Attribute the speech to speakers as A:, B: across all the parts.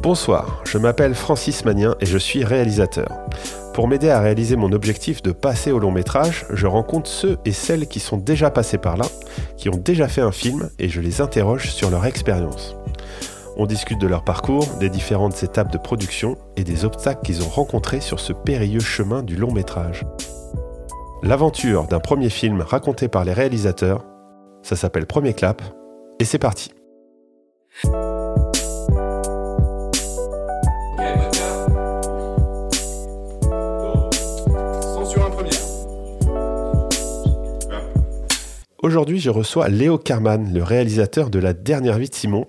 A: Bonsoir, je m'appelle Francis Magnien et je suis réalisateur. Pour m'aider à réaliser mon objectif de passer au long métrage, je rencontre ceux et celles qui sont déjà passés par là, qui ont déjà fait un film et je les interroge sur leur expérience. On discute de leur parcours, des différentes étapes de production et des obstacles qu'ils ont rencontrés sur ce périlleux chemin du long métrage. L'aventure d'un premier film raconté par les réalisateurs, ça s'appelle Premier Clap, et c'est parti. Aujourd'hui, je reçois Léo Carman, le réalisateur de La dernière vie de Simon.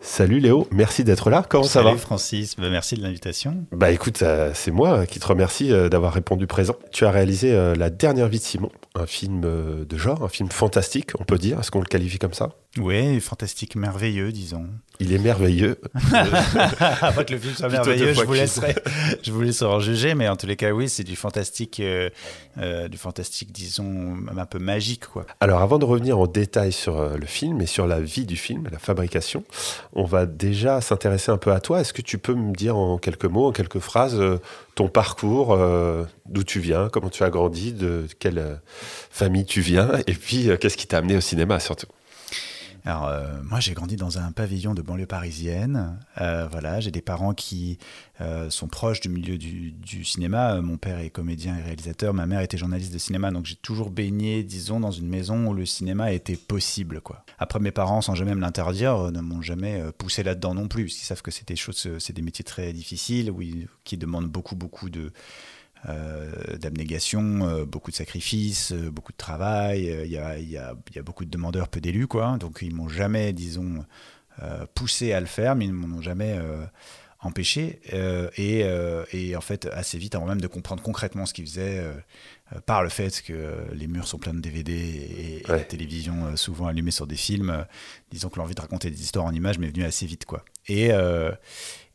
A: Salut Léo, merci d'être là. Comment
B: ça
A: va
B: Salut Francis, bah, merci de l'invitation.
A: Bah écoute, euh, c'est moi qui te remercie euh, d'avoir répondu présent. Tu as réalisé euh, La dernière vie de Simon, un film de genre, un film fantastique, on peut dire. Est-ce qu'on le qualifie comme ça?
B: Oui, fantastique, merveilleux, disons.
A: Il est merveilleux.
B: Pas que le film soit merveilleux, je vous, laisserai, je vous laisserai en juger, mais en tous les cas, oui, c'est du fantastique, euh, euh, du fantastique, disons, un peu magique. Quoi.
A: Alors, avant de revenir en détail sur euh, le film et sur la vie du film, la fabrication, on va déjà s'intéresser un peu à toi. Est-ce que tu peux me dire en quelques mots, en quelques phrases, ton parcours, d'où tu viens, comment tu as grandi, de quelle famille tu viens, et puis qu'est-ce qui t'a amené au cinéma surtout?
B: Alors, euh, moi, j'ai grandi dans un pavillon de banlieue parisienne. Euh, voilà, j'ai des parents qui euh, sont proches du milieu du, cinéma. Mon père est comédien et réalisateur. Ma mère était journaliste de cinéma. Donc, j'ai toujours baigné, disons, dans une maison où le cinéma était possible. Quoi. Après, mes parents, sans jamais me l'interdire, ne m'ont jamais poussé là-dedans non plus. Parce qu'ils savent que c'est des choses, c'est des métiers très difficiles, où qui demandent beaucoup, beaucoup de euh, d'abnégation, euh, beaucoup de sacrifices, euh, beaucoup de travail. Il y a, y, a, y, a, beaucoup de demandeurs, peu d'élus, quoi. Donc ils m'ont jamais, disons, poussé à le faire, mais ils ne m'en ont jamais empêché. Et, et, en fait, assez vite, avant même de comprendre concrètement ce qu'ils faisaient, par le fait que les murs sont pleins de DVD et, la télévision souvent allumée sur des films, disons que l'envie de raconter des histoires en images m'est venue assez vite, quoi. Et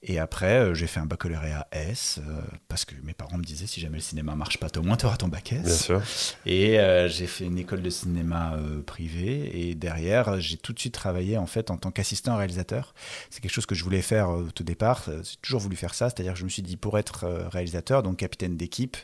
B: et après, euh, j'ai fait un baccalauréat S, euh, parce que mes parents me disaient, si jamais le cinéma marche pas, au moins tu auras ton bac S.
A: Bien sûr.
B: Et euh, j'ai fait une école de cinéma privée. Et derrière, j'ai tout de suite travaillé en fait en tant qu'assistant réalisateur. C'est quelque chose que je voulais faire au tout départ. J'ai toujours voulu faire ça. C'est-à-dire que je me suis dit, pour être réalisateur, donc capitaine d'équipe,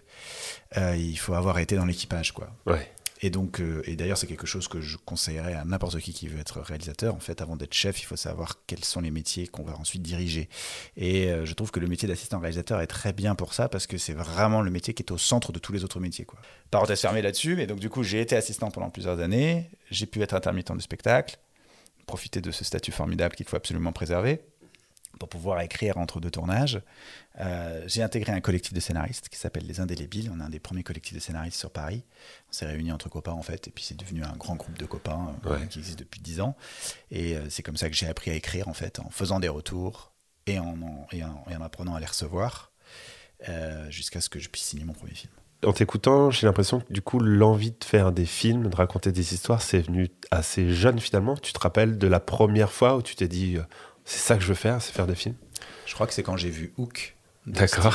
B: il faut avoir été dans l'équipage. quoi.
A: Ouais.
B: Et donc, euh, et d'ailleurs, c'est quelque chose que je conseillerais à n'importe qui qui veut être réalisateur. En fait, avant d'être chef, il faut savoir quels sont les métiers qu'on va ensuite diriger. Et euh, je trouve que le métier d'assistant réalisateur est très bien pour ça parce que c'est vraiment le métier qui est au centre de tous les autres métiers. Quoi. Parenthèse fermée là-dessus. Mais donc, du coup, j'ai été assistant pendant plusieurs années. J'ai pu être intermittent de spectacle, profiter de ce statut formidable qu'il faut absolument préserver pour pouvoir écrire entre deux tournages. Euh, j'ai intégré un collectif de scénaristes qui s'appelle Les Indélébiles. On est un des premiers collectifs de scénaristes sur Paris. On s'est réunis entre copains, en fait, et puis c'est devenu un grand groupe de copains euh, qui existe depuis dix ans. Et euh, c'est comme ça que j'ai appris à écrire, en fait, en faisant des retours et en, et en, apprenant à les recevoir, jusqu'à ce que je puisse signer mon premier film.
A: En t'écoutant, j'ai l'impression que du coup, l'envie de faire des films, de raconter des histoires, c'est venu assez jeune finalement. Tu te rappelles de la première fois où tu t'es dit, c'est ça que je veux faire, c'est faire des films
B: Je crois que c'est quand j'ai vu Hook
A: D'accord.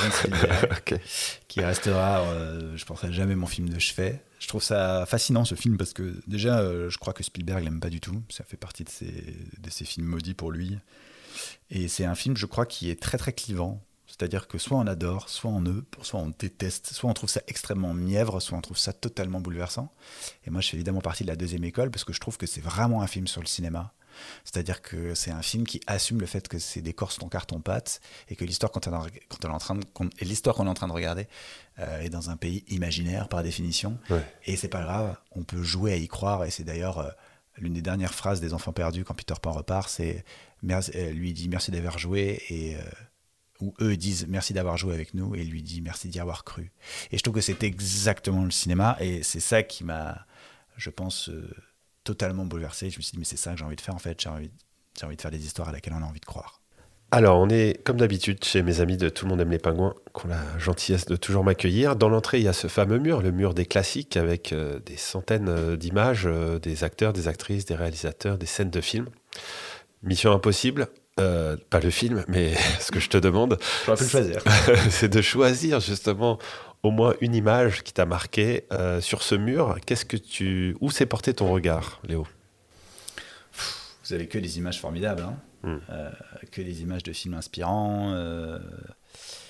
B: Qui restera, euh, je ne penserai jamais mon film de chevet. Je trouve ça fascinant ce film parce que déjà, euh, je crois que Spielberg l'aime pas du tout. Ça fait partie de ses, de ses films maudits pour lui. Et c'est un film, je crois, qui est très très clivant. C'est-à-dire que soit on adore, soit on ne, soit on déteste, soit on trouve ça extrêmement mièvre, soit on trouve ça totalement bouleversant. Et moi, je fais évidemment partie de la deuxième école parce que je trouve que c'est vraiment un film sur le cinéma c'est-à-dire que c'est un film qui assume le fait que ces décors sont en carton-pâte et que l'histoire quand est en train de, l'histoire qu'on est en train de regarder euh, est dans un pays imaginaire par définition. Et c'est pas grave, on peut jouer à y croire. Et c'est d'ailleurs euh, l'une des dernières phrases des Enfants perdus quand Peter Pan repart, c'est euh, lui dit merci d'avoir joué et où eux disent merci d'avoir joué avec nous et lui dit merci d'y avoir cru. Et je trouve que c'est exactement le cinéma et c'est ça qui m'a, je pense, totalement bouleversé. Je me suis dit, mais c'est ça que j'ai envie de faire en fait. J'ai envie, j'ai envie de faire des histoires à laquelle on a envie de croire.
A: Alors, on est comme d'habitude chez mes amis de Tout le monde aime les pingouins, qui ont la gentillesse de toujours m'accueillir. Dans l'entrée, il y a ce fameux mur, le mur des classiques, avec euh, des centaines euh, d'images, euh, des acteurs, des actrices, des réalisateurs, des scènes de films. Mission impossible, pas le film, mais ce que je te demande, c'est de choisir justement au moins une image qui t'a marqué euh, sur ce mur. Qu'est-ce que tu, où s'est porté ton regard, Léo?
B: Vous avez que des images formidables. Hein hmm. que des images de films inspirants.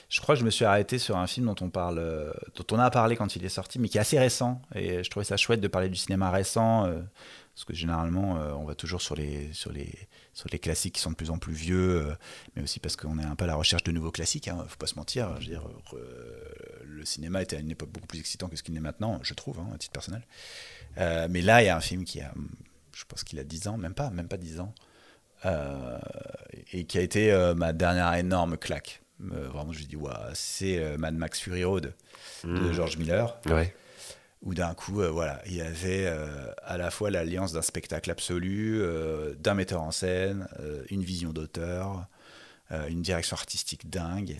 B: Je crois que je me suis arrêté sur un film dont on parle, dont on a parlé quand il est sorti, mais qui est assez récent. Et je trouvais ça chouette de parler du cinéma récent, parce que généralement, on va toujours sur les, sur les, sur les classiques qui sont de plus en plus vieux, euh, mais aussi parce qu'on est un peu à la recherche de nouveaux classiques. Hein, faut pas se mentir. Je veux dire, euh, le cinéma était à une époque beaucoup plus excitant que ce qu'il est maintenant, je trouve, hein, à titre personnel. Euh, mais là, il y a un film qui a, je pense qu'il a 10 ans, même pas, même pas 10 ans, et qui a été ma dernière énorme claque. Vraiment, je me dis, c'est Mad Max Fury Road de mmh. George Miller.
A: Ouais
B: où d'un coup, euh, voilà, il y avait euh, à la fois l'alliance d'un spectacle absolu, euh, d'un metteur en scène, une vision d'auteur, une direction artistique dingue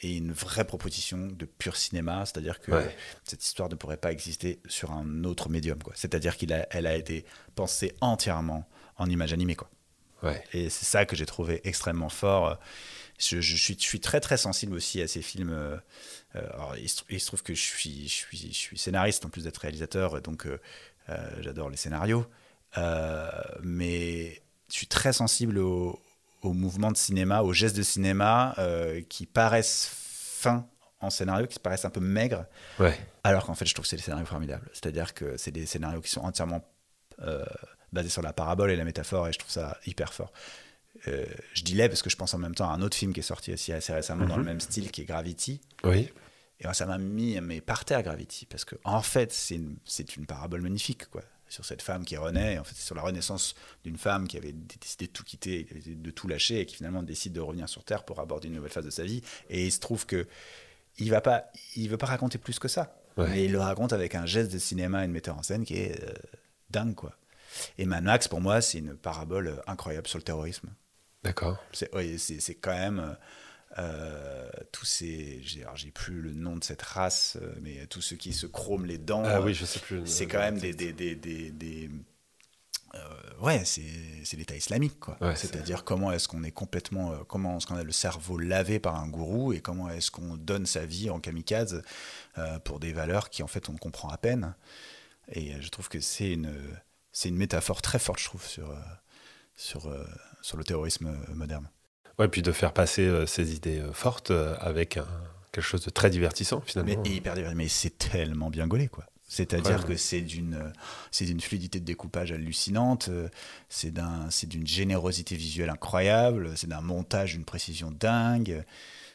B: et une vraie proposition de pur cinéma, c'est-à-dire que cette histoire ne pourrait pas exister sur un autre médium. C'est-à-dire qu'elle a, a été pensée entièrement en image animée, quoi. Et c'est ça que j'ai trouvé extrêmement fort. Je, suis, je, suis, très très sensible aussi à ces films euh, alors, il, se, trouve que je suis, je suis, je suis scénariste en plus d'être réalisateur, donc euh, euh, j'adore les scénarios. mais je suis très sensible aux au mouvements de cinéma, aux gestes de cinéma qui paraissent fins en scénario, qui paraissent un peu maigres,
A: ouais.
B: alors qu'en fait je trouve que c'est des scénarios formidables. C'est-à-dire que c'est des scénarios qui sont entièrement basés sur la parabole et la métaphore, et je trouve ça hyper fort. Je dis les parce que je pense en même temps à un autre film qui est sorti aussi assez récemment dans le mhm. même style, qui est Gravity.
A: Oui.
B: Et ça m'a mis mais par terre Gravity, parce que en fait, c'est une, une, parabole magnifique, quoi, sur cette femme qui renaît. En fait, sur la renaissance d'une femme qui avait décidé de tout quitter, de tout lâcher, et qui finalement décide de revenir sur Terre pour aborder une nouvelle phase de sa vie. Et il se trouve que il va pas, il veut pas raconter plus que ça, mais il le raconte avec un geste de cinéma et de metteur en scène qui est euh, dingue, quoi. Et Manax, pour moi, c'est une parabole incroyable sur le terrorisme.
A: D'accord.
B: C'est quand même euh, euh, tous ces, j'ai plus le nom de cette race, euh, mais tous ceux qui se chroment les dents.
A: Ah oui, je sais plus.
B: C'est quand même des, des, des, des euh, ouais, c'est l'État islamique, quoi. C'est-à-dire comment est-ce qu'on est complètement, comment est-ce qu'on a le cerveau lavé par un gourou et comment est-ce qu'on donne sa vie en kamikaze pour des valeurs qui en fait on comprend à peine. Et je trouve que c'est une, c'est une métaphore très forte, je trouve, sur, sur, sur le terrorisme moderne.
A: Ouais, puis de faire passer euh, ces idées euh, fortes euh, avec quelque chose de très divertissant finalement.
B: Mais hyper divertissant, mais c'est tellement bien gaulé quoi. C'est-à-dire que c'est d'une, c'est d'une fluidité de découpage hallucinante, c'est d'un, c'est d'une générosité visuelle incroyable, c'est d'un montage, d'une précision dingue,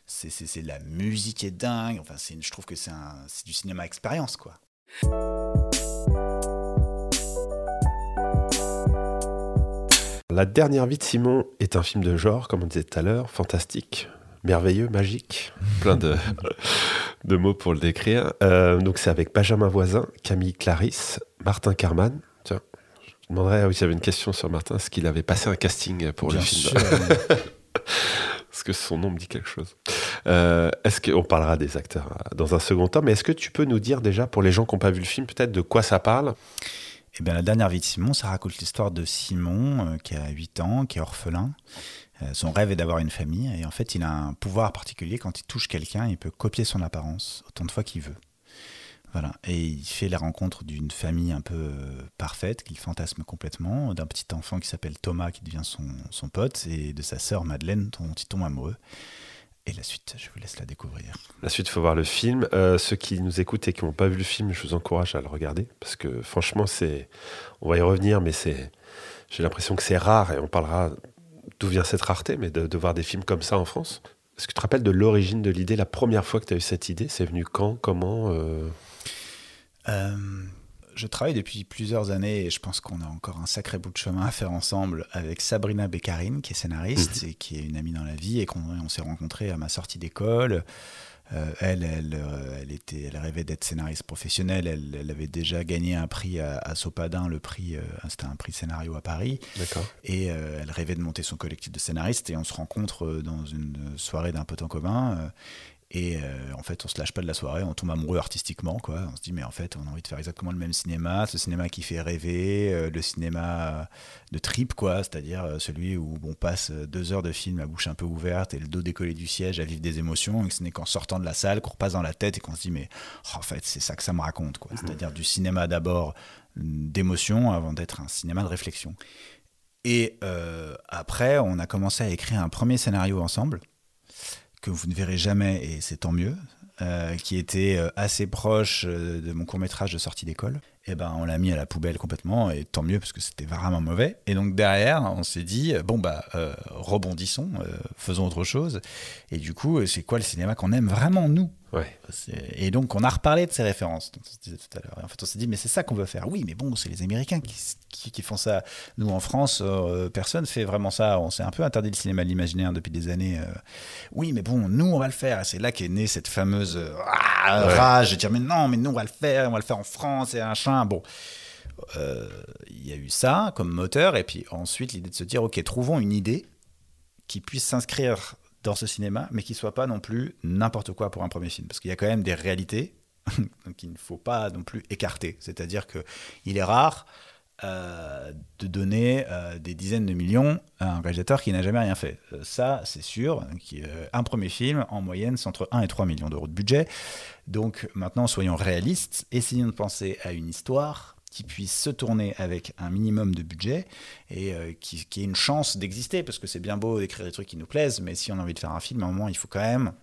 B: c'est, c'est, c'est la musique est dingue. Enfin, c'est, je trouve que c'est un, c'est du cinéma expérience quoi.
A: La dernière vie de Simon est un film de genre, comme on disait tout à l'heure, fantastique, merveilleux, magique, plein de, de mots pour le décrire. Euh, donc c'est avec Benjamin Voisin, Camille Clarisse, Martin Carman. Tiens, je demanderais oui, s'il y avait une question sur Martin, est-ce qu'il avait passé un casting pour le film Est-ce que son nom me dit quelque chose euh, Est-ce qu'on parlera des acteurs euh, dans un second temps, mais est-ce que tu peux nous dire déjà, pour les gens qui n'ont pas vu le film, peut-être de quoi ça parle?
B: Eh bien, la dernière vie de Simon, ça raconte l'histoire de Simon, euh, qui a 8 ans, qui est orphelin. Euh, son rêve est d'avoir une famille, et en fait, il a un pouvoir particulier. Quand il touche quelqu'un, il peut copier son apparence autant de fois qu'il veut. Voilà. Et il fait la rencontre d'une famille un peu euh, parfaite, qu'il fantasme complètement, d'un petit enfant qui s'appelle Thomas, qui devient son, son pote, et de sa sœur Madeleine, dont il tombe amoureux. Et la suite, je vous laisse la découvrir.
A: La suite, il faut voir le film. Euh, ceux qui nous écoutent et qui n'ont pas vu le film, je vous encourage à le regarder. Parce que franchement, c'est. On va y revenir, mais c'est. J'ai l'impression que c'est rare et on parlera d'où vient cette rareté, mais de, voir des films comme ça en France. Est-ce que tu te rappelles de l'origine de l'idée, la première fois que tu as eu cette idée? C'est venu quand? Comment?
B: Euh... Euh, je travaille depuis plusieurs années et je pense qu'on a encore un sacré bout de chemin à faire ensemble avec Sabrina Beccarine, qui est scénariste mhm. et qui est une amie dans la vie et qu'on on, s'est rencontrés à ma sortie d'école. Euh, elle, elle, euh, elle, était, elle rêvait d'être scénariste professionnelle. Elle, elle, avait déjà gagné un prix à, Sopadin, le prix, euh, c'était un prix scénario à Paris. Et elle rêvait de monter son collectif de scénaristes. Et on se rencontre dans une soirée d'un pote en commun. Et euh, en fait, on se lâche pas de la soirée, on tombe amoureux artistiquement, quoi. On se dit, mais en fait, on a envie de faire exactement le même cinéma, ce cinéma qui fait rêver, euh, le cinéma de trip, quoi, c'est-à-dire euh, celui où on passe deux heures de film à bouche un peu ouverte et le dos décollé du siège à vivre des émotions, et que ce n'est qu'en sortant de la salle qu'on repasse dans la tête et qu'on se dit, mais oh, en fait, c'est ça que ça me raconte, quoi. C'est-à-dire du cinéma d'abord d'émotion avant d'être un cinéma de réflexion. Et euh, après, on a commencé à écrire un premier scénario ensemble, que vous ne verrez jamais, et c'est tant mieux, euh, qui était euh, assez proche de mon court métrage de sortie d'école et eh ben on l'a mis à la poubelle complètement et tant mieux parce que c'était vraiment mauvais. Et donc derrière on s'est dit bon bah euh, rebondissons euh, faisons autre chose. Et du coup c'est quoi le cinéma qu'on aime vraiment nous?
A: Ouais.
B: et donc on a reparlé de ces références dont on se disait tout à l'heure. En fait on s'est dit mais c'est ça qu'on veut faire. Oui mais bon c'est les américains qui, qui, font ça. Nous en France euh, personne fait vraiment ça. On s'est un peu interdit le cinéma de l'imaginaire depuis des années oui mais bon nous on va le faire. Et c'est là qu'est née cette fameuse ah, rage de dire mais non mais nous on va le faire. On va le faire en France et un Bon, euh, il y a eu ça comme moteur, et puis ensuite l'idée de se dire, ok, trouvons une idée qui puisse s'inscrire dans ce cinéma, mais qui soit pas non plus n'importe quoi pour un premier film, parce qu'il y a quand même des réalités qu'il ne faut pas non plus écarter. C'est-à-dire que il est rare euh, de donner euh, des dizaines de millions à un réalisateur qui n'a jamais rien fait. ça, c'est sûr. un premier film, en moyenne, c'est entre 1 et 3 millions d'euros de budget. Donc maintenant, soyons réalistes, essayons de penser à une histoire qui puisse se tourner avec un minimum de budget et euh, qui, ait une chance d'exister, parce que c'est bien beau d'écrire des trucs qui nous plaisent, mais si on a envie de faire un film, à un moment, il faut quand même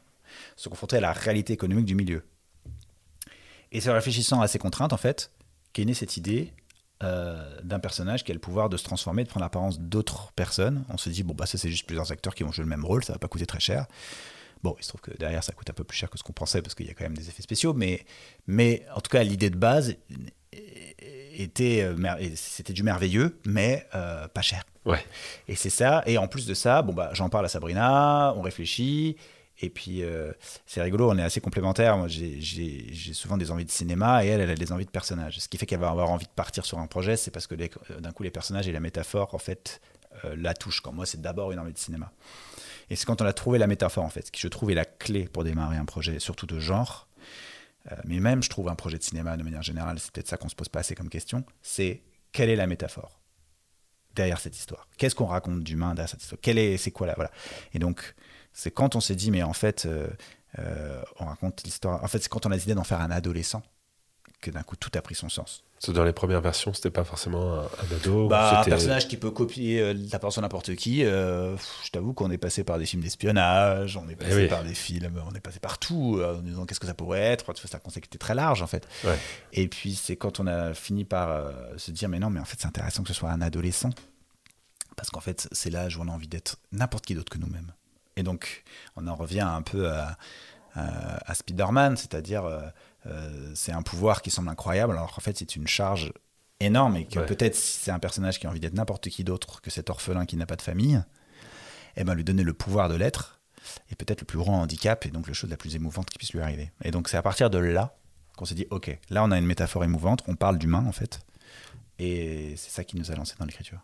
B: se confronter à la réalité économique du milieu. Et c'est en réfléchissant à ces contraintes, en fait, qu'est née cette idée euh, d'un personnage qui a le pouvoir de se transformer, de prendre l'apparence d'autres personnes. On se dit, bon, bah, ça, c'est juste plusieurs acteurs qui vont jouer le même rôle, ça va pas coûter très cher. Bon, il se trouve que derrière, ça coûte un peu plus cher que ce qu'on pensait parce qu'il y a quand même des effets spéciaux, mais, mais en tout cas, l'idée de base était, euh, c'était du merveilleux, mais euh, pas cher.
A: Ouais.
B: Et c'est ça. Et en plus de ça, bon bah, j'en parle à Sabrina, on réfléchit. Et puis, euh, c'est rigolo, on est assez complémentaires. Moi, j'ai souvent des envies de cinéma et elle, elle a des envies de personnages. Ce qui fait qu'elle va avoir envie de partir sur un projet, c'est parce que d'un coup, les personnages et la métaphore, en fait, la touchent. Quand moi, c'est d'abord une envie de cinéma. Et c'est quand on a trouvé la métaphore, en fait, ce qui je trouve est la clé pour démarrer un projet, surtout de genre. Euh, mais même, je trouve, un projet de cinéma, de manière générale, c'est peut-être ça qu'on se pose pas assez comme question, c'est quelle est la métaphore derrière cette histoire? Qu'est-ce qu'on raconte d'humain derrière cette histoire? Quelle est, c'est quoi là Voilà. Et donc, c'est quand on s'est dit, mais en fait, euh, euh, on raconte l'histoire. En fait, c'est quand on a décidé d'en faire un adolescent que d'un coup tout a pris son sens.
A: Dans les premières versions, c'était pas forcément un, ado.
B: Bah, un personnage qui peut copier euh, la personne n'importe qui. Euh, je t'avoue qu'on est passé par des films d'espionnage, on est eh passé par des films, on est passé partout euh, en disant qu'est-ce que ça pourrait être. C'est un concept qui était très large en fait. Et puis c'est quand on a fini par se dire mais non, mais en fait c'est intéressant que ce soit un adolescent parce qu'en fait c'est l'âge où on a envie d'être n'importe qui d'autre que nous-mêmes. Et donc on en revient un peu à, à, à Spider-Man, c'est-à-dire euh, c'est un pouvoir qui semble incroyable, alors qu'en fait, c'est une charge énorme et que peut-être si c'est un personnage qui a envie d'être n'importe qui d'autre que cet orphelin qui n'a pas de famille, eh ben, lui donner le pouvoir de l'être est peut-être le plus grand handicap et donc la chose la plus émouvante qui puisse lui arriver. Et donc, c'est à partir de là qu'on s'est dit, OK, là, on a une métaphore émouvante, on parle d'humain, en fait. Et c'est ça qui nous a lancé dans l'écriture.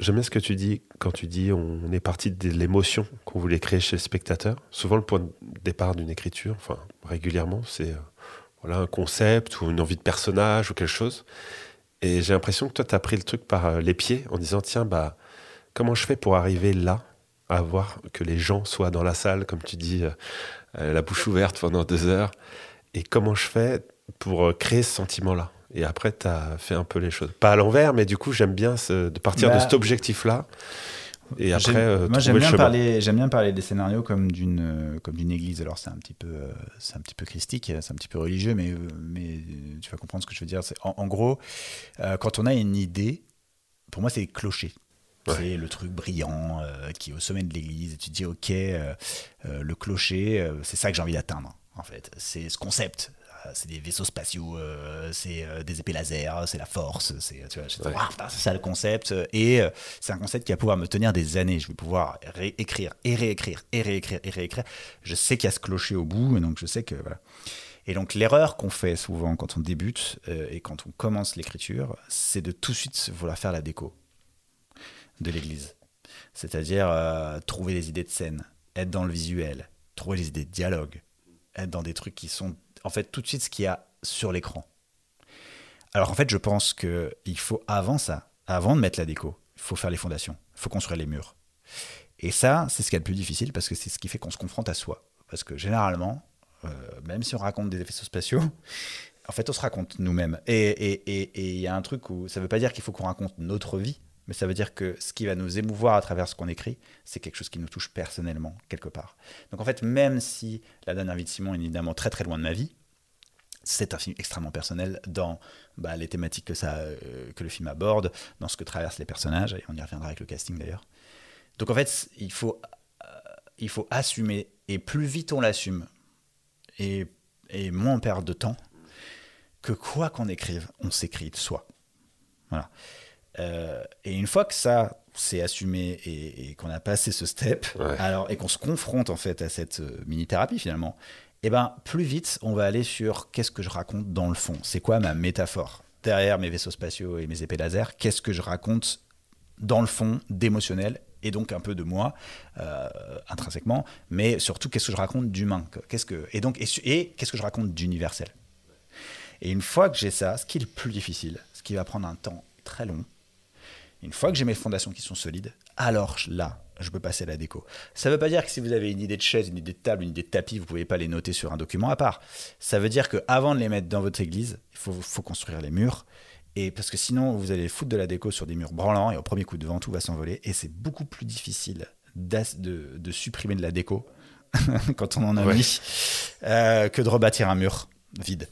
A: J'aime bien ce que tu dis quand tu dis on est parti de l'émotion qu'on voulait créer chez le spectateur. Souvent, le point de départ d'une écriture, enfin régulièrement, c'est euh, voilà, un concept ou une envie de personnage ou quelque chose. Et j'ai l'impression que toi, tu as pris le truc par euh, les pieds en disant tiens, bah, comment je fais pour arriver là, à voir que les gens soient dans la salle, comme tu dis, euh, euh, la bouche ouverte pendant deux heures Et comment je fais pour créer ce sentiment-là? Et après, tu as fait un peu les choses. Pas à l'envers, mais du coup, j'aime bien de partir de bah, cet objectif-là. Et après, euh,
B: moi j'aime bien parler, j'aime bien parler des scénarios comme d'une euh, comme d'une église. Alors c'est un petit peu euh, c'est un petit peu christique, c'est un petit peu religieux, mais mais tu vas comprendre ce que je veux dire. C'est en, gros quand on a une idée, pour moi c'est clocher. C'est le truc brillant qui est au sommet de l'église et tu te dis ok le clocher c'est ça que j'ai envie d'atteindre en fait. C'est ce concept euh, c'est des vaisseaux spatiaux, euh, c'est euh, des épées laser, c'est la force, c'est ça le concept. Et c'est un concept qui va pouvoir me tenir des années. Je vais pouvoir réécrire et réécrire et réécrire et réécrire. Je sais qu'il y a ce clocher au bout, et donc je sais que voilà. Et donc l'erreur qu'on fait souvent quand on débute et quand on commence l'écriture, c'est de tout de suite vouloir faire la déco de l'église. C'est-à-dire trouver des idées de scène, être dans le visuel, trouver des idées de dialogue, être dans des trucs qui sont en fait tout de suite ce qu'il y a sur l'écran. Alors en fait, je pense qu'il faut avant ça, avant de mettre la déco, il faut faire les fondations, il faut construire les murs. Et ça, c'est ce qui est le plus difficile parce que c'est ce qui fait qu'on se confronte à soi. Parce que généralement, euh, même si on raconte des effets spatiaux, en fait, on se raconte nous-mêmes. Et il y a un truc où ça ne veut pas dire qu'il faut qu'on raconte notre vie, mais ça veut dire que ce qui va nous émouvoir à travers ce qu'on écrit, c'est quelque chose qui nous touche personnellement, quelque part. Donc en fait, même si La dernière vie de Simon est évidemment très très loin de ma vie, c'est un film extrêmement personnel dans bah, les thématiques que, ça, euh, que le film aborde, dans ce que traversent les personnages, et on y reviendra avec le casting d'ailleurs. Donc en fait, il faut, euh, il faut assumer, et plus vite on l'assume, et, et moins on perd de temps, que quoi qu'on écrive, on s'écrit de soi. Voilà. Euh, et une fois que ça c'est assumé et, qu'on a passé ce step, alors et qu'on se confronte en fait à cette mini thérapie finalement, eh ben, plus vite, on va aller sur qu'est-ce que je raconte dans le fond. C'est quoi ma métaphore Derrière mes vaisseaux spatiaux et mes épées laser, qu'est-ce que je raconte dans le fond d'émotionnel et donc un peu de moi euh, intrinsèquement, mais surtout qu'est-ce que je raconte d'humain Qu'est-ce que et donc et, qu'est-ce que je raconte d'universel? Et une fois que j'ai ça, ce qui est le plus difficile, ce qui va prendre un temps très long, une fois que j'ai mes fondations qui sont solides, alors là, je peux passer à la déco. Ça ne veut pas dire que si vous avez une idée de chaise, une idée de table, une idée de tapis, vous ne pouvez pas les noter sur un document à part. Ça veut dire qu'avant de les mettre dans votre église, il faut, construire les murs. Et parce que sinon, vous allez foutre de la déco sur des murs branlants et au premier coup de vent, tout va s'envoler. Et c'est beaucoup plus difficile de, supprimer de la déco quand on en a mis euh, que de rebâtir un mur vide.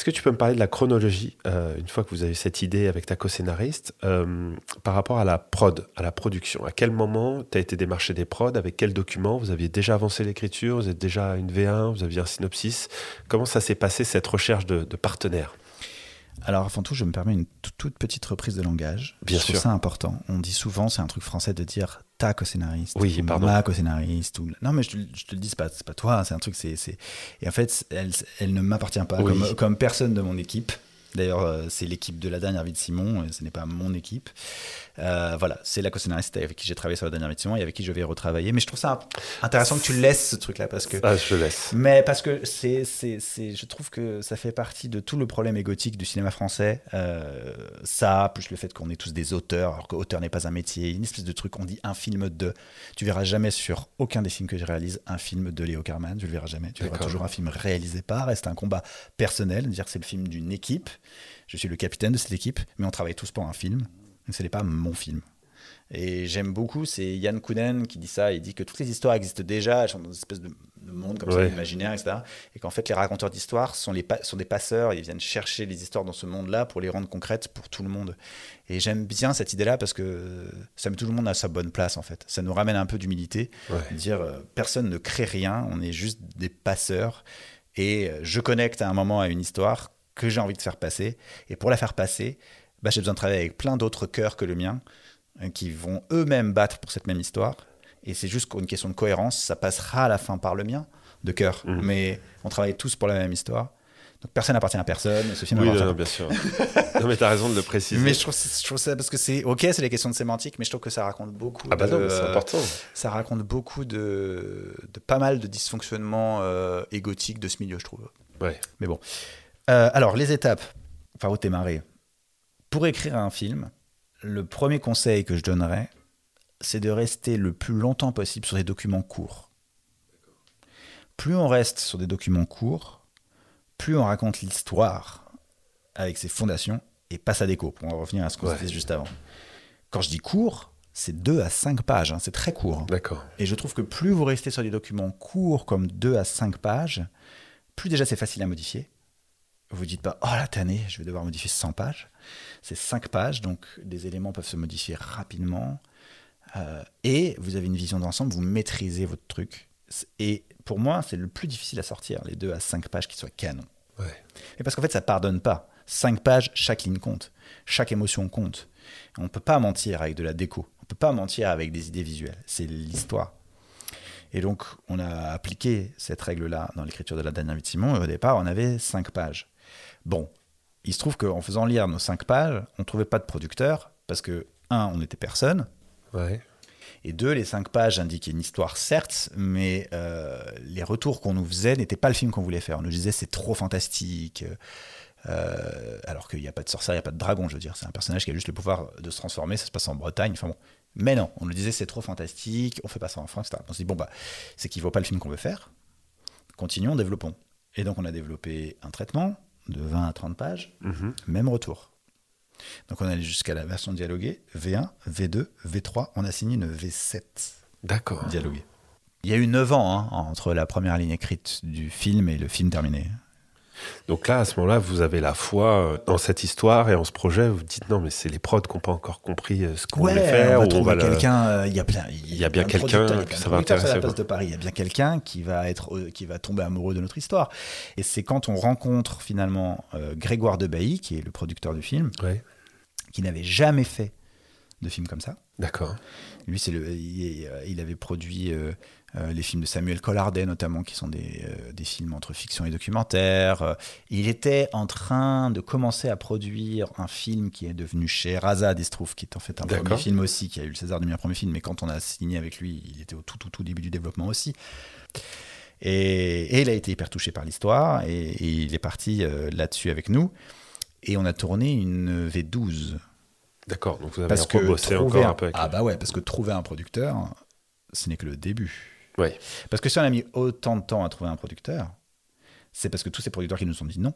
A: Est-ce que tu peux me parler de la chronologie, euh, une fois que vous avez cette idée avec ta co-scénariste, euh, par rapport à la prod, à la production? À quel moment tu as été démarché des prods? Avec quels documents Vous aviez déjà avancé l'écriture? Vous êtes déjà une V1 Vous aviez un synopsis? Comment ça s'est passé cette recherche de, de partenaires
B: alors, avant tout, je me permets une toute petite reprise de langage.
A: Bien
B: je
A: sûr.
B: C'est important. On dit souvent, c'est un truc français de dire ta co-scénariste.
A: Oui, pardon.
B: Ma co-scénariste. Ou... Non, mais je te, te le dis, c'est pas, pas toi. C'est un truc, c'est. Et en fait, elle, elle ne m'appartient pas. Comme, comme personne de mon équipe. D'ailleurs, euh, c'est l'équipe de la dernière vie de Simon, ce n'est pas mon équipe. Euh, voilà, c'est la co-scénariste avec qui j'ai travaillé sur la dernière vie de Simon et avec qui je vais retravailler. Mais je trouve ça intéressant que tu laisses ce truc-là parce que.
A: Ah, je laisse.
B: Mais parce que c'est, c'est, c'est, je trouve que ça fait partie de tout le problème égotique du cinéma français. Euh, ça, plus le fait qu'on est tous des auteurs, alors qu'auteur n'est pas un métier, une espèce de truc, on dit un film de. Tu verras jamais sur aucun des films que je réalise un film de Léo Carman, tu le verras jamais. Tu verras toujours un film réalisé par, reste un combat personnel, dire que c'est le film d'une équipe. Je suis le capitaine de cette équipe, mais on travaille tous pour un film. Ce n'est pas mon film. Et j'aime beaucoup, c'est Yann Kounen qui dit ça. Il dit que toutes les histoires existent déjà, elles sont dans une espèce de, monde comme ça, imaginaire, etc. Et qu'en fait, les raconteurs d'histoires sont, les sont des passeurs. Ils viennent chercher les histoires dans ce monde-là pour les rendre concrètes pour tout le monde. Et j'aime bien cette idée-là parce que ça met tout le monde à sa bonne place, en fait. Ça nous ramène un peu d'humilité. Dire, euh, personne ne crée rien, on est juste des passeurs. Et euh, je connecte à un moment à une histoire que j'ai envie de faire passer. Et pour la faire passer, bah, j'ai besoin de travailler avec plein d'autres cœurs que le mien, euh, qui vont eux-mêmes battre pour cette même histoire. Et c'est juste une question de cohérence, ça passera à la fin par le mien, de cœur. Mmh. Mais on travaille tous pour la même histoire. Donc personne n'appartient à personne.
A: Ce film oui, non, bien sûr. non, mais tu as raison de le préciser.
B: Mais je trouve, je trouve ça parce que c'est ok, c'est les questions de sémantique, mais je trouve que ça raconte beaucoup.
A: Ah bah non, c'est important.
B: Ça raconte beaucoup de, de, pas mal de dysfonctionnements euh, égotiques de ce milieu, je trouve.
A: Ouais.
B: Mais bon, euh, alors, les étapes, par où démarrer Pour écrire un film, le premier conseil que je donnerais, c'est de rester le plus longtemps possible sur des documents courts. Plus on reste sur des documents courts, plus on raconte l'histoire avec ses fondations et pas sa déco, pour en revenir à ce qu'on disait juste avant. Quand je dis court, c'est 2 à 5 pages, hein, c'est très court.
A: D'accord.
B: Et je trouve que plus vous restez sur des documents courts comme 2 à 5 pages, plus déjà c'est facile à modifier, vous dites pas, oh la tannée, je vais devoir modifier 100 pages. C'est 5 pages, donc des éléments peuvent se modifier rapidement. Euh, et vous avez une vision d'ensemble, vous maîtrisez votre truc. Et pour moi, c'est le plus difficile à sortir, les 2 à 5 pages qui soient canon.
A: Ouais.
B: Mais parce qu'en fait, ça pardonne pas. 5 pages, chaque ligne compte. Chaque émotion compte. On ne peut pas mentir avec de la déco. On ne peut pas mentir avec des idées visuelles. C'est l'histoire. Et donc, on a appliqué cette règle-là dans l'écriture de la dernière vie de Simon. Et au départ, on avait 5 pages. Bon, il se trouve qu'en faisant lire nos cinq pages, on ne trouvait pas de producteur parce que, un, on n'était personne. Et deux, les cinq pages indiquaient une histoire, certes, mais euh, les retours qu'on nous faisait n'étaient pas le film qu'on voulait faire. On nous disait c'est trop fantastique. Euh, alors qu'il n'y a pas de sorcière, il n'y a pas de dragon, je veux dire. C'est un personnage qui a juste le pouvoir de se transformer, ça se passe en Bretagne. Enfin bon. Mais non, on nous disait c'est trop fantastique, on fait pas ça en France, etc. On s'est dit bon, bah, c'est qu'il ne vaut pas le film qu'on veut faire. Continuons, développons. Et donc on a développé un traitement, de 20 à 30 pages,
A: Mhm.
B: même retour. Donc on est allé jusqu'à la version dialoguée, V1, V2, V3, on a signé une V7
A: D'accord.
B: dialoguée. Il y a eu 9 ans hein, entre la première ligne écrite du film et le film terminé.
A: Donc là, à ce moment-là, vous avez la foi euh, dans cette histoire et en ce projet. Vous dites non, mais c'est les prods qui n'ont pas encore compris euh, ce qu'on voulait faire.
B: on va
A: ou
B: trouver quelqu'un. euh, Il y a plein.
A: Il y a bien quelqu'un que ça va
B: sur la
A: intéresser,
B: place de Paris. Il y a bien quelqu'un qui va être, euh, qui va tomber amoureux de notre histoire. Et c'est quand on rencontre finalement euh, Grégoire de Bailly, qui est le producteur du film,
A: Ouais.
B: qui n'avait jamais fait de film comme ça.
A: D'accord.
B: Lui, c'est le, il, euh, il avait produit euh, euh, les films de Samuel Collardet, notamment, qui sont des, euh, des films entre fiction et documentaire. Euh, il était en train de commencer à produire un film qui est devenu chez Razad, il se trouve, qui est en fait un premier film aussi, qui a eu le César du meilleur premier film. Mais quand on a signé avec lui, il était au tout, tout, tout début du développement aussi. Et, et il a été hyper touché par l'histoire, et, et il est parti euh, là-dessus avec nous. Et on a tourné une V12
A: D'accord. Donc vous avez
B: parce que trouver
A: encore
B: un,
A: un peu avec
B: ah bah ouais parce que trouver un producteur ce n'est que le début
A: Ouais.
B: parce que si on a mis autant de temps à trouver un producteur c'est parce que tous ces producteurs qui nous ont dit non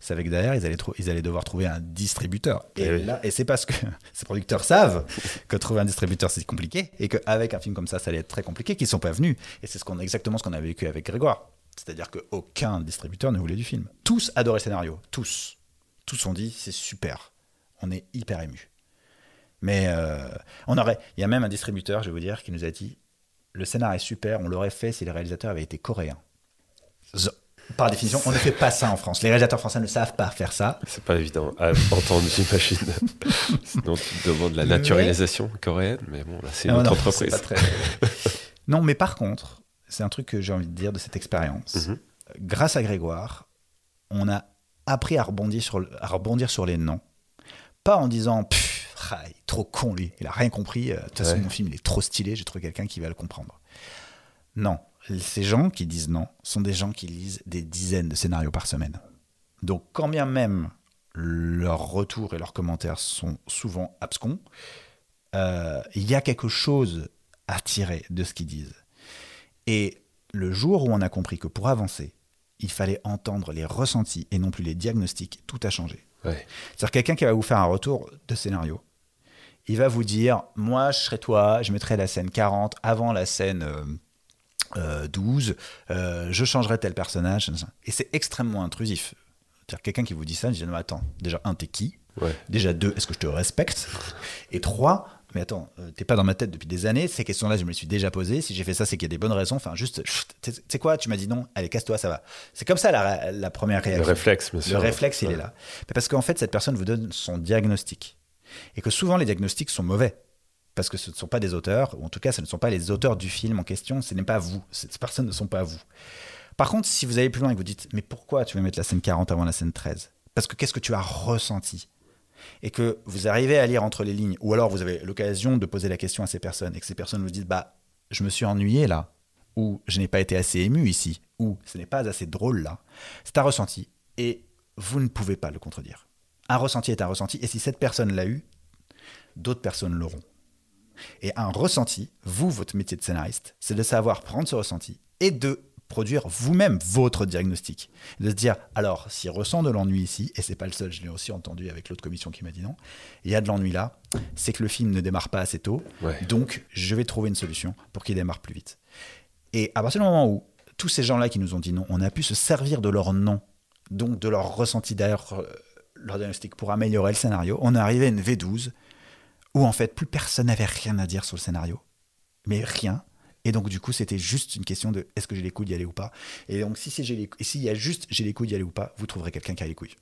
B: c'est avec derrière ils allaient, trou- ils allaient devoir trouver un distributeur. Et,
A: Eh oui.
B: là, et c'est parce que ces producteurs savent que trouver un distributeur c'est compliqué et qu'avec un film comme ça ça allait être très compliqué qu'ils sont pas venus. Et c'est ce qu'on exactement ce qu'on a vécu avec Grégoire. C'est-à-dire qu'aucun distributeur ne voulait du film. Tous adoraient le scénario. Tous. Tous ont dit c'est super. On est hyper ému. Mais euh, on aurait. Il y a même un distributeur, je vais vous dire, qui nous a dit le scénario est super, on l'aurait fait si les réalisateurs avaient été coréens. Par définition, on ne fait pas ça en France. Les réalisateurs français ne savent pas faire ça.
A: C'est pas évident à entendre, j'imagine. Sinon, tu te demandes la naturalisation coréenne, mais bon, là, c'est une
B: Non,
A: autre
B: non,
A: entreprise.
B: c'est pas très- non, mais par contre, c'est un truc que j'ai envie de dire de cette expérience.
A: Mhm.
B: Grâce à Grégoire, on a appris à rebondir sur, le- à rebondir sur les noms. Pas en disant Pff, ah, il est trop con lui, il a rien compris. euh, De toute façon,
A: Ouais.
B: mon film il est trop stylé, j'ai trouvé quelqu'un qui va le comprendre. Non, ces gens qui disent non sont des gens qui lisent des dizaines de scénarios par semaine. Donc, quand bien même leurs retours et leurs commentaires sont souvent abscons, euh, il y a quelque chose à tirer de ce qu'ils disent. Et le jour où on a compris que pour avancer, il fallait entendre les ressentis et non plus les diagnostics, tout a changé.
A: Ouais.
B: C'est-à-dire quelqu'un qui va vous faire un retour de scénario, il va vous dire, moi je serais toi, je mettrais la scène 40 avant la scène euh, euh, 12, euh, je changerais tel personnage, et c'est extrêmement intrusif. C'est-à-dire quelqu'un qui vous dit ça, je dis, non attends, déjà un, t'es qui?
A: Ouais.
B: Déjà deux, est-ce que je te respecte? Et trois, mais attends, euh, t'es pas dans ma tête depuis des années, ces questions-là je me les suis déjà posées, si j'ai fait ça c'est qu'il y a des bonnes raisons, enfin juste, tu sais quoi, tu m'as dit non, allez casse-toi, ça va. C'est comme ça la, la première
A: Le
B: réaction.
A: réflexe, bien sûr.
B: Le réflexe, il est là. Mais Parce qu'en fait, cette personne vous donne son diagnostic. Et que souvent, les diagnostics sont mauvais. Parce que ce ne sont pas des auteurs, ou en tout cas, ce ne sont pas les auteurs du film en question, ce n'est pas vous. Ces personnes ne sont pas vous. Par contre, si vous allez plus loin et que vous dites, mais pourquoi tu veux mettre la scène 40 avant la scène 13 Parce que qu'est-ce que tu as ressenti? Et que vous arrivez à lire entre les lignes, ou alors vous avez l'occasion de poser la question à ces personnes, et que ces personnes vous disent, bah, je me suis ennuyé là, ou je n'ai pas été assez ému ici, ou ce n'est pas assez drôle là, c'est un ressenti, et vous ne pouvez pas le contredire. Un ressenti est un ressenti, et si cette personne l'a eu, d'autres personnes l'auront. Et un ressenti, vous, votre métier de scénariste, c'est de savoir prendre ce ressenti et de produire vous-même votre diagnostic. De se dire, alors, s'il ressent de l'ennui ici, et c'est pas le seul, je l'ai aussi entendu avec l'autre commission qui m'a dit non, il y a de l'ennui là, c'est que le film ne démarre pas assez tôt,
A: Ouais.
B: donc je vais trouver une solution pour qu'il démarre plus vite. Et à partir du moment où tous ces gens-là qui nous ont dit non, on a pu se servir de leur nom, donc de leur ressenti derrière leur diagnostic pour améliorer le scénario, on est arrivé à une V12 où en fait plus personne n'avait rien à dire sur le scénario, mais rien. Et donc du coup c'était juste une question de est-ce que j'ai les couilles d'y aller ou pas. Et donc si c'est j'ai les et s'il y a juste j'ai les couilles d'y aller ou pas, vous trouverez quelqu'un qui a les couilles.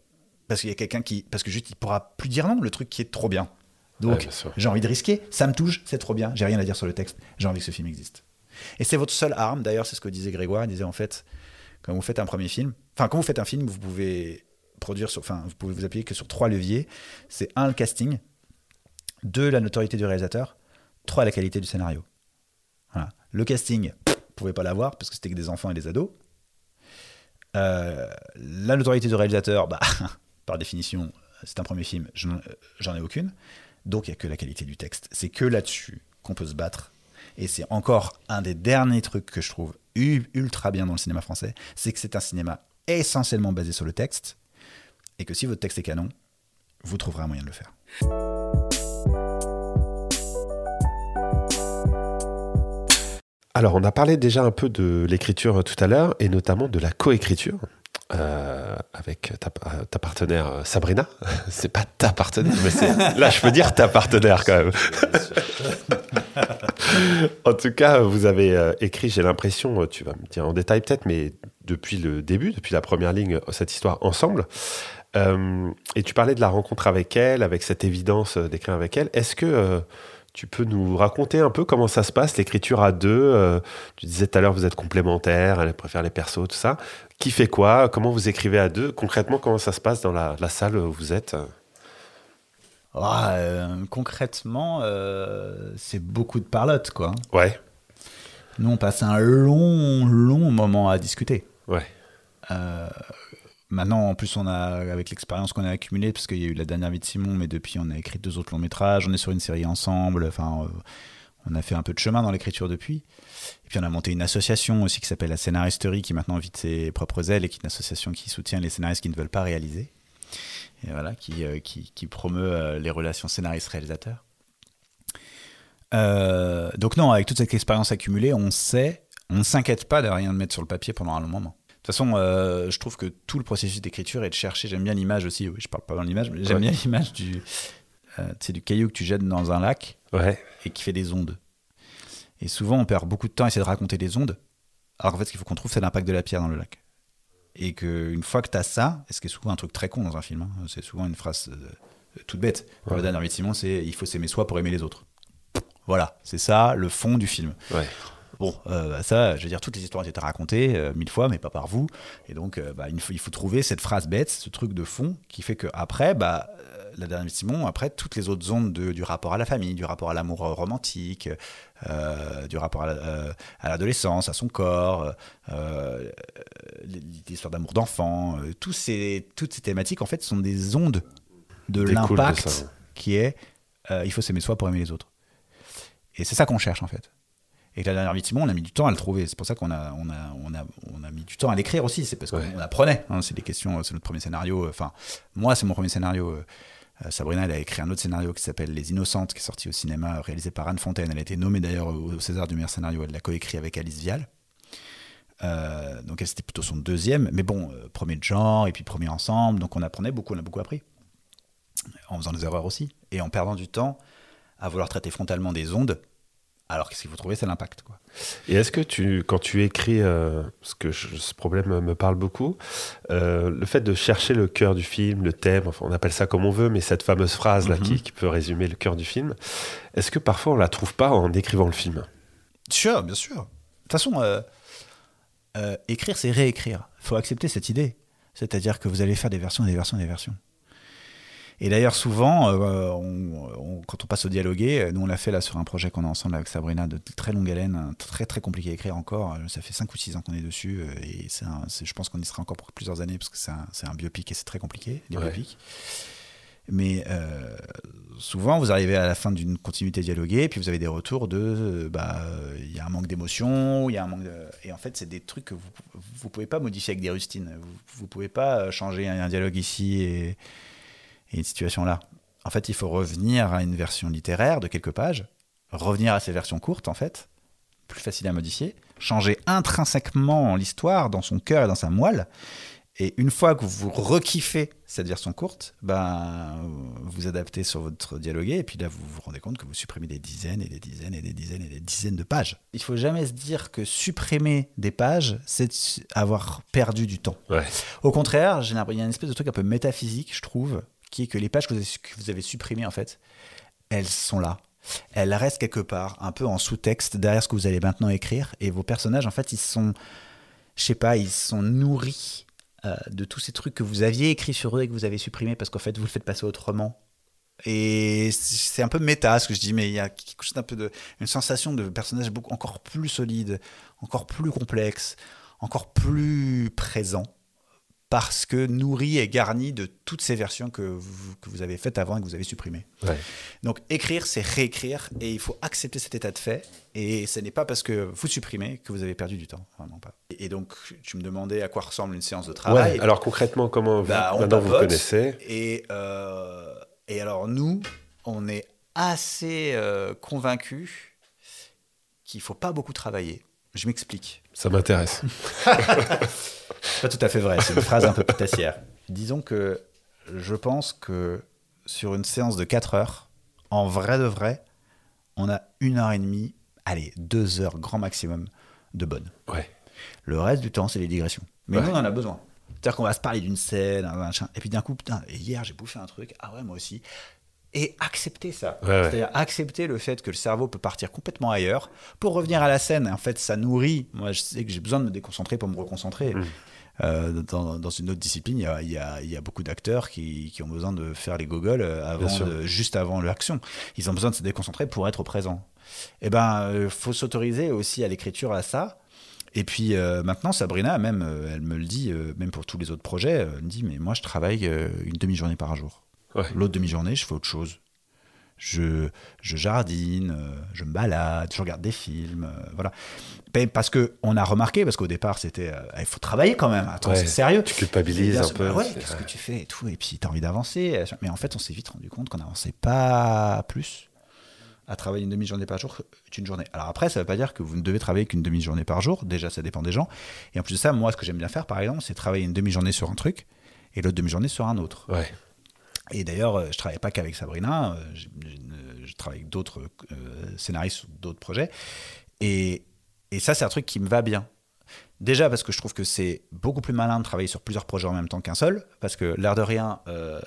B: Parce qu'il y a quelqu'un qui parce que juste il pourra plus dire non, le truc qui est trop bien. Donc j'ai envie de risquer, ça me touche, c'est trop bien, j'ai rien à dire sur le texte, j'ai envie que ce film existe. Et c'est votre seule arme, d'ailleurs c'est ce que disait Grégoire, il disait en fait quand vous faites un premier film, enfin quand vous faites un film, vous pouvez produire sur enfin vous pouvez vous appuyer que sur trois leviers, c'est un le casting, deux la notoriété du réalisateur, trois la qualité du scénario. Le casting, vous pouvez pas l'avoir parce que c'était que des enfants et des ados. Euh, la notoriété du réalisateur, bah, par définition, c'est un premier film, n'en- j'en ai aucune. Donc il n'y a que la qualité du texte. C'est que là-dessus qu'on peut se battre. Et c'est encore un des derniers trucs que je trouve ultra bien dans le cinéma français, c'est que c'est un cinéma essentiellement basé sur le texte, et que si votre texte est canon, vous trouverez un moyen de le faire.
A: Alors, on a parlé déjà un peu de l'écriture tout à l'heure, et notamment de la coécriture. Euh, avec ta, ta, partenaire euh, Sabrina. c'est pas ta partenaire, mais c'est là je peux dire ta partenaire quand même. en tout cas, vous avez euh, écrit, j'ai l'impression, tu vas me dire en détail peut-être, mais depuis le début, depuis la première ligne, cette histoire ensemble. Et tu parlais de la rencontre avec elle, avec cette évidence d'écrire avec elle. Est-ce que tu peux nous raconter un peu comment ça se passe, l'écriture à deux euh, Tu disais tout à l'heure, vous êtes complémentaires, elle préfère les persos, tout ça. Qui fait quoi? Comment vous écrivez à deux? Concrètement, comment ça se passe dans la, salle où vous êtes?
B: Ah, euh, Concrètement, euh, c'est beaucoup de parlotte, quoi.
A: Ouais.
B: Nous, on passe un long, long moment à discuter.
A: Ouais.
B: Maintenant, en plus, on a, avec l'expérience qu'on a accumulée, parce qu'il y a eu la dernière vie de Simon, mais depuis, on a écrit deux autres longs métrages, on est sur une série ensemble, enfin, euh, on a fait un peu de chemin dans l'écriture depuis. Et puis, on a monté une association aussi qui s'appelle la Scénaristerie, qui maintenant vit ses propres ailes et qui est une association qui soutient les scénaristes qui ne veulent pas réaliser. Et voilà, qui, euh, promeut euh, les relations scénaristes-réalisateurs. donc, non, avec toute cette expérience accumulée, on sait, on ne s'inquiète pas de rien de mettre sur le papier pendant un long moment. De toute façon, euh, je trouve que tout le processus d'écriture est de chercher. J'aime bien l'image aussi. Oui, je parle pas dans l'image, mais j'aime bien l'image du, euh, du caillou que tu jettes dans un lac et qui fait des ondes. Et souvent, on perd beaucoup de temps à essayer de raconter des ondes. Alors en fait, ce qu'il faut qu'on trouve, c'est l'impact de la pierre dans le lac. Et qu'une fois que tu as ça, et ce qui est souvent un truc très con dans un film, hein, c'est souvent une phrase euh, toute bête. Ouais. La dernière Simon, c'est il faut s'aimer soi pour aimer les autres. Voilà, c'est ça le fond du film.
A: Ouais.
B: Bon, euh, ça, je veux dire, toutes les histoires ont été racontées euh, mille fois, mais pas par vous. Et donc, euh, bah, il, faut, il, faut, trouver cette phrase bête, ce truc de fond, qui fait que après, bah, la dernière Simon, après, toutes les autres ondes de, du rapport à la famille, du rapport à l'amour romantique, du rapport à l'adolescence, à, son corps, l'histoire d'amour d'enfant, ces, toutes ces thématiques, en fait, sont des ondes de l'impact qui est il faut s'aimer soi pour aimer les autres. Et c'est ça qu'on cherche, en fait. Et la dernière Simon, on a mis du temps à le trouver. C'est pour ça qu'on a, on a, on a, on a mis du temps à l'écrire aussi. C'est parce qu'on apprenait. Hein. c'est des questions, c'est notre premier scénario. Enfin, moi, c'est mon premier scénario. Euh, Sabrina, elle a écrit un autre scénario qui s'appelle Les Innocentes, qui est sorti au cinéma, réalisé par Anne Fontaine. Elle a été nommée d'ailleurs au César du meilleur scénario. Elle l'a coécrit avec Alice Vial. Euh, donc elle c'était plutôt son deuxième, mais bon, euh, premier de genre et puis premier ensemble, donc on apprenait beaucoup, on a beaucoup appris, en faisant des erreurs aussi, et en perdant du temps à vouloir traiter frontalement des ondes alors qu'est-ce qu'il faut trouver, c'est l'impact. Quoi.
A: Et est-ce que tu, quand tu écris, euh, parce que ce problème me parle beaucoup, euh, le fait de chercher le cœur du film, le thème, enfin, on appelle ça comme on veut, mais cette fameuse phrase là qui, mhm. peut résumer le cœur du film, est-ce que parfois on la trouve pas en écrivant le film?
B: Sûr, bien sûr. De toute façon, euh, écrire, c'est réécrire. Il faut accepter cette idée. C'est-à-dire que vous allez faire des versions, des versions, des versions. Et d'ailleurs, souvent, euh, quand on passe au dialoguer, euh, nous on l'a fait là sur un projet qu'on a ensemble avec Sabrina de très longue haleine, très très compliqué à écrire encore. Euh, ça fait 5 ou 6 ans qu'on est dessus et je pense qu'on y sera encore pour plusieurs années parce que c'est un, un, biopic et c'est très compliqué, les biopics. Mais souvent, vous arrivez à la fin d'une continuité dialoguée, puis vous avez des retours de, bah, il y a un manque d'émotion, il y a un manque de... Et en fait, c'est des trucs que vous ne pouvez pas modifier avec des rustines. Vous ne pouvez pas changer un dialogue ici et, et une situation là. En fait, il faut revenir à une version littéraire de quelques pages, revenir à ces versions courtes, en fait, plus facile à modifier, changer intrinsèquement l'histoire dans son cœur et dans sa moelle. Et une fois que vous rekiffez cette version courte, ben, vous adaptez sur votre dialogué, et puis là, vous vous rendez compte que vous supprimez des dizaines et des dizaines et des dizaines et des dizaines de pages. Il faut jamais se dire que supprimer des pages, c'est avoir perdu du temps. Au contraire, il y a une espèce de truc un peu métaphysique, je trouve, qui est que les pages que vous, avez, supprimées, en fait, elles sont là. Elles restent quelque part, un peu en sous-texte, derrière ce que vous allez maintenant écrire. Et vos personnages, en fait, ils sont, je sais pas, ils sont nourris euh, de tous ces trucs que vous aviez écrits sur eux et que vous avez supprimés parce qu'en fait, vous le faites passer autrement. Et c'est un peu méta ce que je dis, mais il y a une sensation de personnage beaucoup, encore plus solide, encore plus complexe, encore plus présent parce que nourri et garni de toutes ces versions que vous, que vous avez faites avant et que vous avez supprimées.
A: Ouais.
B: Donc écrire, c'est réécrire et il faut accepter cet état de fait. Et ce n'est pas parce que vous supprimez que vous avez perdu du temps, vraiment pas. Et donc tu me demandais à quoi ressemble une séance de travail.
A: Ouais, alors concrètement, comment vous,
B: Bah, on
A: maintenant vous connaissez
B: Et, euh, et alors nous, on est assez euh, convaincus qu'il faut pas beaucoup travailler. Je m'explique.
A: Ça m'intéresse.
B: Pas tout à fait vrai, c'est une phrase un peu putassière. Disons que je pense que sur une séance de 4 heures, en vrai de vrai, on a une heure et demie, allez, deux heures grand maximum de bonne.
A: Ouais.
B: Le reste du temps, c'est les digressions. Mais
A: Ouais.
B: nous, on en a besoin. C'est-à-dire qu'on va se parler d'une scène, un machin, et puis d'un coup, putain, hier j'ai bouffé un truc, ah ouais, moi aussi. Et accepter ça.
A: Ouais, ouais.
B: C'est-à-dire accepter le fait que le cerveau peut partir complètement ailleurs pour revenir à la scène. En fait, ça nourrit. Moi, je sais que j'ai besoin de me déconcentrer pour me reconcentrer.
A: Mm.
B: Euh, dans, dans une autre discipline, il y a, il y a- il y a beaucoup d'acteurs qui, qui ont besoin de faire les gogoles euh, avant de- juste avant l'action. Ils ont besoin de se déconcentrer pour être présent. Eh ben, il faut s'autoriser aussi à l'écriture à ça. Et puis euh, maintenant, Sabrina, même, euh, elle me le dit, euh, même pour tous les autres projets, euh, elle me dit, mais moi, je travaille euh, une demi-journée par jour.
A: Ouais.
B: L'autre demi-journée, je fais autre chose. Je, je jardine, euh, je me balade, je regarde des films, euh, voilà. Parce que on a remarqué, parce qu'au départ, c'était, euh, il faut travailler quand même. Attends,
A: Ouais.
B: c'est sérieux.
A: Tu culpabilises un peu.
B: bah ouais, qu'est-ce que tu fais et tout, et puis t'as envie d'avancer. Mais en fait, on s'est vite rendu compte qu'on n'avançait pas plus à travailler une demi-journée par jour qu'une journée. Alors après, ça ne veut pas dire que vous ne devez travailler qu'une demi-journée par jour. Déjà, ça dépend des gens. Et en plus de ça, moi, ce que j'aime bien faire, par exemple, c'est travailler une demi-journée sur un truc et l'autre demi-journée sur un autre.
A: Ouais.
B: Et d'ailleurs, euh, je travaille pas qu'avec Sabrina, euh, je, je- je travaille avec d'autres euh, scénaristes sur d'autres projets. Et, et ça, c'est un truc qui me va bien. Déjà parce que je trouve que c'est beaucoup plus malin de travailler sur plusieurs projets en même temps qu'un seul, parce que l'air de rien, euh,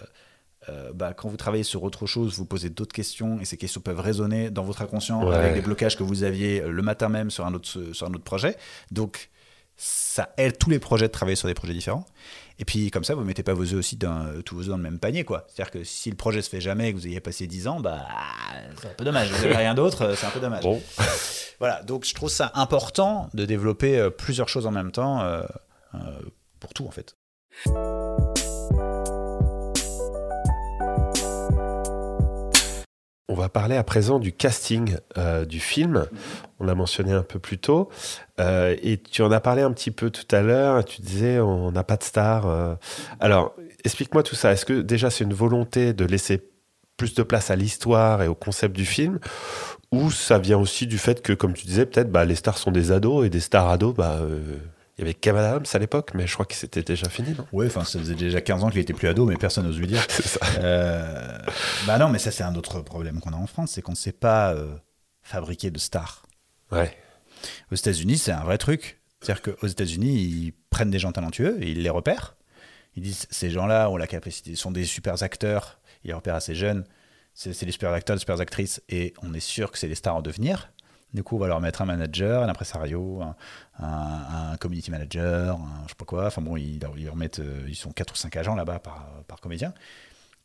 B: euh, bah, quand vous travaillez sur autre chose, vous posez d'autres questions et ces questions peuvent résonner dans votre inconscient
A: Ouais.
B: avec des blocages que vous aviez euh, le matin même sur un autre, sur un autre projet. Donc, ça aide tous les projets de travailler sur des projets différents. Et puis, comme ça, vous mettez pas vos œufs aussi dans, tous vos œufs dans le même panier, quoi. C'est-à-dire que si le projet se fait jamais et que vous ayez passé 10 ans, bah, c'est un peu dommage. Vous n'avez rien d'autre, euh, c'est un peu dommage.
A: Bon.
B: Voilà, donc je trouve ça important de développer euh, plusieurs choses en même temps euh, euh, pour tout, en fait.
A: On va parler à présent du casting euh, du film. On l'a mentionné un peu plus tôt. Euh, et tu en as parlé un petit peu tout à l'heure. Tu disais, on n'a pas de star. euh. Alors, explique-moi tout ça. Est-ce que déjà c'est une volonté de laisser plus de place à l'histoire et au concept du film? Ou ça vient aussi du fait que, comme tu disais, peut-être bah, les stars sont des ados et des stars ados, bah, il y avait Kev Adams à l'époque, mais je crois que c'était déjà fini, non?
B: Oui, enfin, ça faisait déjà 15 ans qu'il était plus ado, mais personne n'ose lui dire.
A: Ça.
B: Euh, bah non, mais ça, c'est un autre problème qu'on a en France, c'est qu'on ne sait pas euh, fabriquer de stars.
A: Ouais.
B: Aux États-Unis, c'est un vrai truc. C'est-à-dire qu'aux États-Unis, ils prennent des gens talentueux et ils les repèrent. Ils disent ces gens-là ont la capacité, sont des super acteurs. Ils les repèrent assez jeunes. C'est c'est des super acteurs, des super actrices et on est sûr que c'est des stars en devenir. Du coup, on va leur mettre un manager, un impresario, un, un- un community manager, un je sais pas quoi. Enfin bon, ils, leur- ils leur mettent, euh, ils sont 4 ou 5 agents là-bas par, par comédien.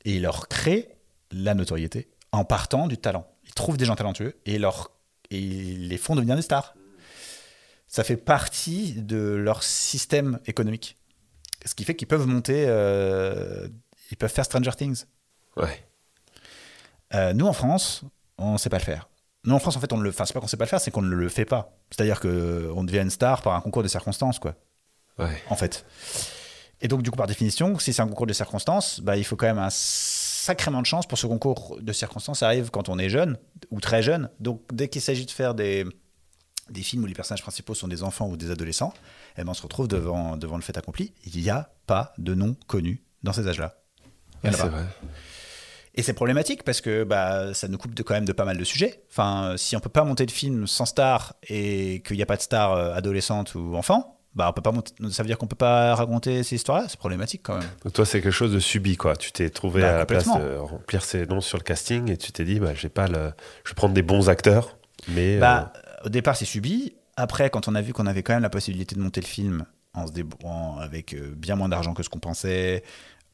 B: Et ils leur créent la notoriété en partant du talent. Ils trouvent des gens talentueux et, ils leur, et ils les font devenir des stars ça fait partie de leur système économique. Ce qui fait qu'ils peuvent monter, euh, ils peuvent faire Stranger Things.
A: Ouais.
B: Euh, nous, en France, on ne sait pas le faire. Nous, en France, en fait, on ne le, enfin, c'est pas qu'on sait pas le faire, c'est qu'on ne le fait pas. C'est-à-dire qu'on devient une star par un concours de circonstances, quoi,
A: Ouais.
B: en fait. Et donc, du coup, par définition, si c'est un concours de circonstances, bah, il faut quand même un sacrément de chance pour ce concours de circonstances arrive quand on est jeune ou très jeune. Donc, dès qu'il s'agit de faire des, des films où les personnages principaux sont des enfants ou des adolescents, eh ben, on se retrouve devant, devant le fait accompli. Il n'y a pas de nom connu dans ces âges-là.
A: C'est vrai.
B: Et c'est problématique parce que bah, ça nous coupe de, quand même de pas mal de sujets. Enfin, euh, si on peut pas monter de film sans star et qu'il n'y a pas de star euh, adolescente ou enfant, bah on peut pas monter, ça veut dire qu'on peut pas raconter ces histoires-là. C'est problématique quand même.
A: Donc toi, c'est quelque chose de subi, quoi. Tu t'es trouvé
B: Bah,
A: à la place de remplir ces noms sur le casting et tu t'es dit, bah, j'ai pas le... je vais prendre des bons acteurs, mais...
B: Bah, au départ, c'est subi. Après, quand on a vu qu'on avait quand même la possibilité de monter le film en se débrouillant avec euh, bien moins d'argent que ce qu'on pensait,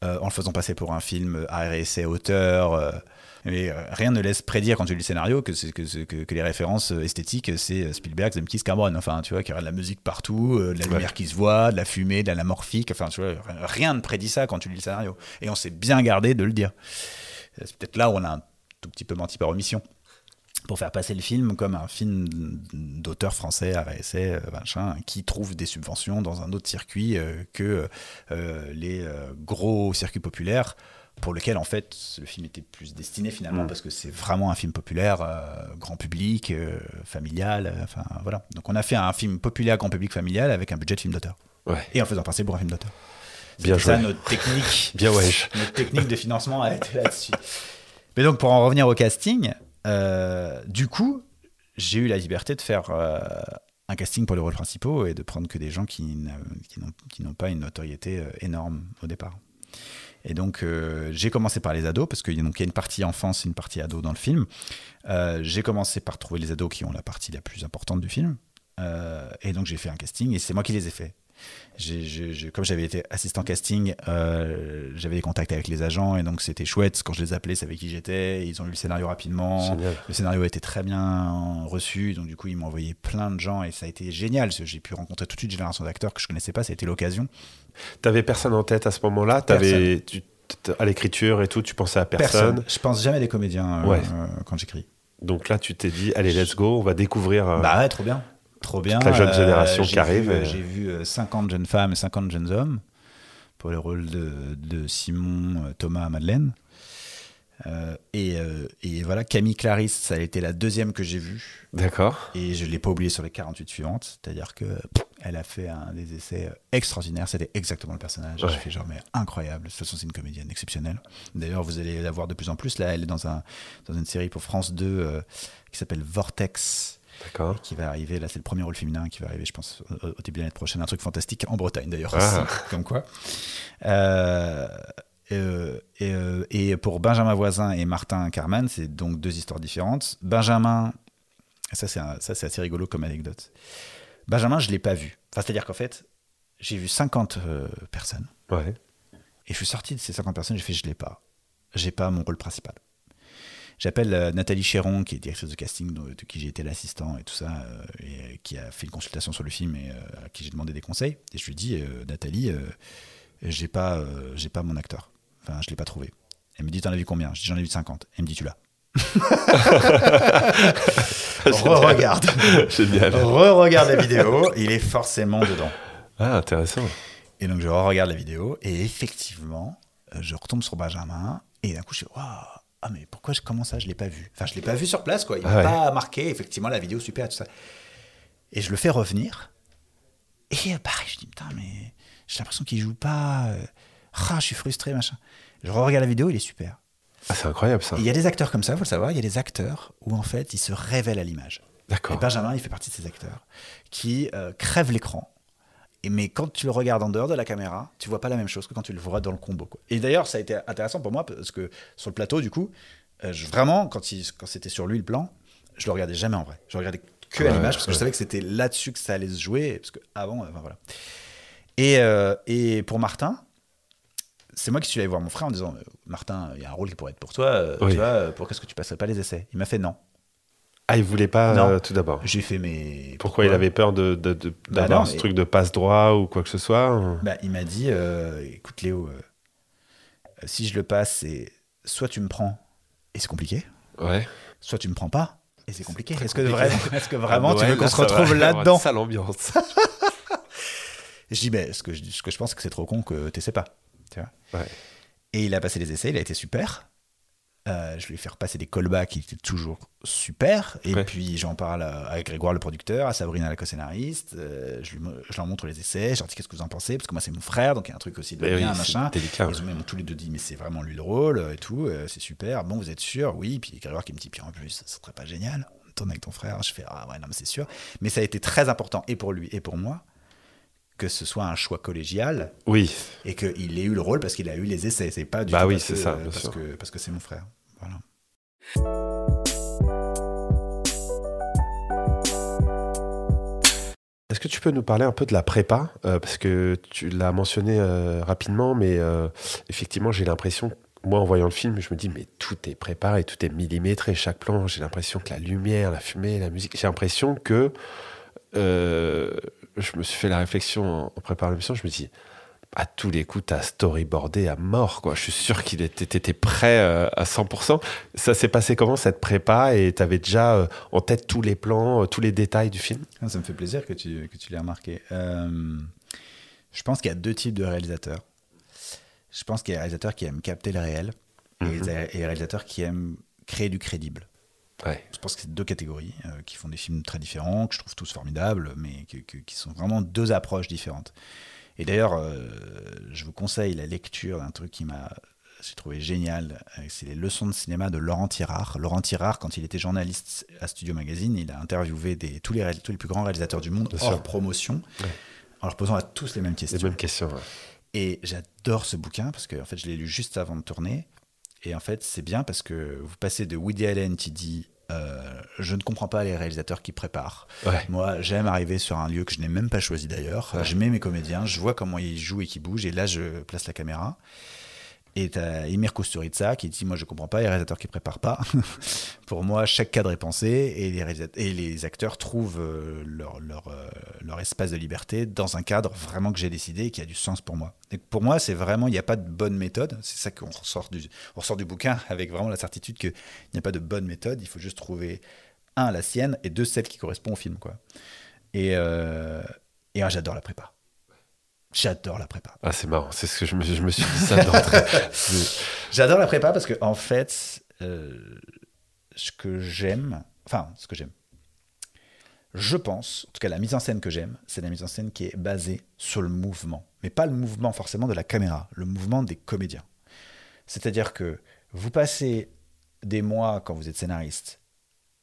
B: euh, en le faisant passer pour un film à essai auteur. euh, mais euh, rien ne laisse prédire quand tu lis le scénario que, c'est- que, c'est- que, que les références euh, esthétiques, c'est Spielberg, Zemkis, Cameron. Enfin, tu vois, qu'il y aura de la musique partout, euh, de la
A: Ouais.
B: lumière qui se voit, de la fumée, de l'anamorphique. Enfin, tu vois, rien ne prédit ça quand tu lis le scénario. Et on s'est bien gardé de le dire. Euh, C'est peut-être là où on a un tout petit peu menti par omission. Pour faire passer le film comme un film d'auteur français à essai, euh, machin, qui trouve des subventions dans un autre circuit euh, que euh, les gros circuits populaires pour lequel en fait le film était plus destiné finalement
A: Mm.
B: parce que c'est vraiment un film populaire euh, grand public euh, familial euh, enfin voilà donc on a fait un film populaire grand public familial avec un budget de film d'auteur
A: Ouais.
B: et en faisant passer pour un film d'auteur
A: Bien
B: C'était ça
A: joué.
B: notre technique
A: Bien wesh.
B: notre technique de financement a été là-dessus. Mais donc, pour en revenir au casting, euh, du coup, j'ai eu la liberté de faire euh, un casting pour les rôles principaux et de prendre que des gens qui n'ont pas une notoriété euh, énorme au départ. Et donc, j'ai commencé par les ados, parce qu'il y a une partie enfance et une partie ado dans le film. J'ai commencé par trouver les ados qui ont la partie la plus importante du film. Et donc, j'ai fait un casting et c'est moi qui les ai faits. Comme j'avais été assistant casting, euh, j'avais des contacts avec les agents et donc c'était chouette. Quand je les appelais, ils savaient qui j'étais. Ils ont lu le scénario rapidement.
A: Génial.
B: Le scénario a été très bien reçu, donc du coup ils m'ont envoyé plein de gens et ça a été génial. J'ai pu rencontrer toute une génération d'acteurs que je connaissais pas. Ça a été l'occasion.
A: T'avais personne en tête à ce moment-là? T'avais, à l'écriture et tout, tu pensais à personne?
B: Je pense jamais à des comédiens euh,
A: Ouais.
B: euh, quand j'écris.
A: Donc là, tu t'es dit, allez, let's go, on va découvrir.
B: Bah ouais, trop bien. Trop bien.
A: la jeune génération
B: j'ai
A: qui arrive,
B: euh,
A: et-
B: J'ai vu euh, 50 jeunes femmes et 50 jeunes hommes pour le rôle de, de Simon, euh, Thomas, Madeleine. Euh, et, euh, et voilà, Camille Clarisse, ça a été la deuxième que j'ai vue.
A: D'accord.
B: Et je ne l'ai pas oubliée sur les 48 suivantes. C'est-à-dire que pff, elle a fait un des essais euh, extraordinaires. C'était exactement le personnage.
A: Ouais.
B: J'ai fait genre, mais incroyable. De toute façon, c'est une comédienne exceptionnelle. D'ailleurs, vous allez la voir de plus en plus. Là, elle est dans, un, dans une série pour France 2 euh, qui s'appelle Vortex
A: D'accord.
B: qui va arriver. Là, c'est le premier rôle féminin qui va arriver, je pense, au, au début de l'année prochaine. Un truc fantastique en Bretagne, d'ailleurs,
A: Ah.
B: comme quoi. Euh, euh, et, euh, et pour Benjamin Voisin et Martin Carman, c'est donc deux histoires différentes. Benjamin, ça c'est un- ça, c'est assez rigolo comme anecdote. Benjamin, je l'ai pas vu. Enfin, c'est-à-dire qu'en fait, j'ai vu 50 euh, personnes.
A: Ouais.
B: Et je suis sorti de ces 50 personnes, j'ai fait, je l'ai pas. J'ai pas mon rôle principal. J'appelle euh, Nathalie Chéron, qui est directrice de casting, de, de qui j'ai été l'assistant et tout ça, euh, et euh, qui a fait une consultation sur le film et à qui j'ai demandé des conseils. Et je lui dis, Nathalie, j'ai pas, j'ai pas mon acteur. Enfin, je l'ai pas trouvé. Elle me dit, t'en as vu combien? Je dis, j'en ai vu 50. Elle me dit, tu l'as. Re-regarde. Re-regarde la vidéo, il est forcément dedans.
A: Ah, intéressant.
B: Et donc je regarde la vidéo et effectivement, je retombe sur Benjamin et d'un coup je suis waouh ah mais pourquoi je comment ça je l'ai pas vu? Enfin je l'ai pas vu sur place quoi, il m'a
A: Ah ouais.
B: pas marqué effectivement la vidéo super tout ça. Et je le fais revenir et euh, pareil je dis putain mais j'ai l'impression qu'il joue pas. euh, Ah je suis frustré machin. Je regarde la vidéo il est super.
A: Ah, c'est incroyable ça.
B: Et Il y a des acteurs comme ça, faut le savoir, il y a des acteurs où en fait ils se révèlent à l'image. Et
A: D'accord.
B: Benjamin, il fait partie de ces acteurs qui euh, crèvent l'écran. Et mais quand tu le regardes en dehors de la caméra, tu vois pas la même chose que quand tu le vois dans le combo. quoi. Et d'ailleurs, ça a été intéressant pour moi parce que sur le plateau, du coup, euh, je- vraiment, quand, il- quand c'était sur lui le plan, je le regardais jamais en vrai. Je regardais que à l'image parce que je savais que c'était là-dessus que ça allait se jouer. Parce que avant, euh, enfin, voilà. Et, euh, et pour Martin, c'est moi qui suis allé voir mon frère en disant Martin, il y a un rôle qui pourrait être pour toi. euh,
A: Oui.
B: Tu vois, euh, pourquoi est-ce que tu passerais pas les essais? Il m'a fait non.
A: Ah, il voulait pas
B: Non.
A: euh, tout d'abord.
B: J'ai fait mes.
A: Pourquoi il avait peur de, de- de-
B: Bah
A: d'avoir
B: non,
A: ce
B: mais-
A: truc de passe droit ou quoi que ce soit
B: Bah, il m'a dit euh, écoute Léo, euh, si je le passe, c'est soit tu me prends et c'est compliqué,
A: Ouais.
B: soit tu me prends pas et c'est compliqué. Est-ce que vraiment, est-ce que vraiment
A: Ah,
B: tu veux qu'on se
A: ça va
B: retrouve là-dedans
A: une Sale ambiance.
B: Et Je dis mais ce que je, ce que je pense que c'est trop con que tu sais pas. Tu vois?
A: Ouais.
B: Et il a passé les essais, il a été super. Euh, je lui ai fait repasser des callbacks qui étaient toujours super. Et
A: Ouais.
B: puis j'en parle à, à Grégoire le producteur, à Sabrina la co-scénariste. Euh, je, je leur montre les essais, je leur dis qu'est-ce que vous en pensez, parce que moi c'est mon frère, donc il y a un truc aussi de
A: Mais
B: bien,
A: oui,
B: machin.
A: délicat.
B: Ils ont même tous les deux dit mais c'est vraiment lui le rôle euh, et tout, euh, c'est super. Bon vous êtes sûr? Oui. Puis Grégoire qui me dit puis en plus ça serait pas génial. On tourne avec ton frère. Je fais ah ouais non mais c'est sûr. Mais ça a été très important et pour lui et pour moi que ce soit un choix collégial
A: Oui.
B: et qu'il ait eu le rôle parce qu'il a eu les essais. C'est pas du
A: Bah
B: tout
A: oui, c'est ça,
B: euh,
A: bien
B: parce
A: sûr.
B: que parce que c'est mon frère. Voilà.
A: Est-ce que tu peux nous parler un peu de la prépa? Parce que tu l'as mentionné rapidement, mais effectivement, j'ai l'impression moi, en voyant le film, je me dis, mais tout est préparé, tout est millimétré, chaque plan. J'ai l'impression que la lumière, la fumée, la musique, j'ai l'impression que. Euh, je me suis fait la réflexion en, préparant l'émission, je me dis, à tous les coups, t'as storyboardé à mort, quoi. Je suis sûr qu'il était, était prêt euh, à 100%. Ça s'est passé comment cette prépa? Et t'avais déjà euh, en tête tous les plans, tous les détails du film?
B: Ah, Ça me fait plaisir que tu, que tu l'aies remarqué. je pense qu'il y a deux types de réalisateurs. Je pense qu'il y a des réalisateurs qui aiment capter le réel et, mhm. des réalisateurs qui aiment créer du crédible. Je pense que c'est deux catégories euh, qui font des films très différents, que je trouve tous formidables, mais qui sont vraiment deux approches différentes. Et d'ailleurs, euh, je vous conseille la lecture d'un truc qui m'a j'ai trouvé génial. Euh, c'est les leçons de cinéma de Laurent Tirard. Laurent Tirard, quand il était journaliste à Studio Magazine, il a interviewé des, tous, les, tous les plus grands réalisateurs du monde hors promotion, en leur posant à tous les mêmes questions.
A: Les mêmes questions,
B: et j'adore ce bouquin parce que en fait, je l'ai lu juste avant de tourner. Et en fait, c'est bien parce que vous passez de Woody Allen qui dit euh, Je ne comprends pas les réalisateurs qui préparent. Moi, j'aime arriver sur un lieu que je n'ai même pas choisi d'ailleurs. Je mets mes comédiens, je vois comment ils jouent et qu'ils bougent. Et là, je place la caméra. Et tu as Emir Kusturica qui dit Moi, je comprends pas les réalisateurs qui préparent pas. Pour moi, chaque cadre est pensé et les, acteurs trouvent euh, euh, leur, espace de liberté dans un cadre vraiment que j'ai décidé et qui a du sens pour moi. Et pour moi, c'est vraiment, il n'y a pas de bonne méthode. C'est ça qu'on ressort du, du bouquin avec vraiment la certitude qu'il n'y a pas de bonne méthode. Il faut juste trouver, un, la sienne et deux, celle qui correspond au film. Quoi. Et, euh, et j'adore la prépa. J'adore la prépa.
A: Ah, c'est marrant, c'est ce que je me, je me suis dit ça d'entrée.
B: J'adore la prépa parce que, en fait, euh, ce que j'aime, enfin, ce que j'aime, je pense, en tout cas, la mise en scène que j'aime, c'est la mise en scène qui est basée sur le mouvement. Mais pas le mouvement forcément de la caméra, le mouvement des comédiens. C'est-à-dire que vous passez des mois, quand vous êtes scénariste,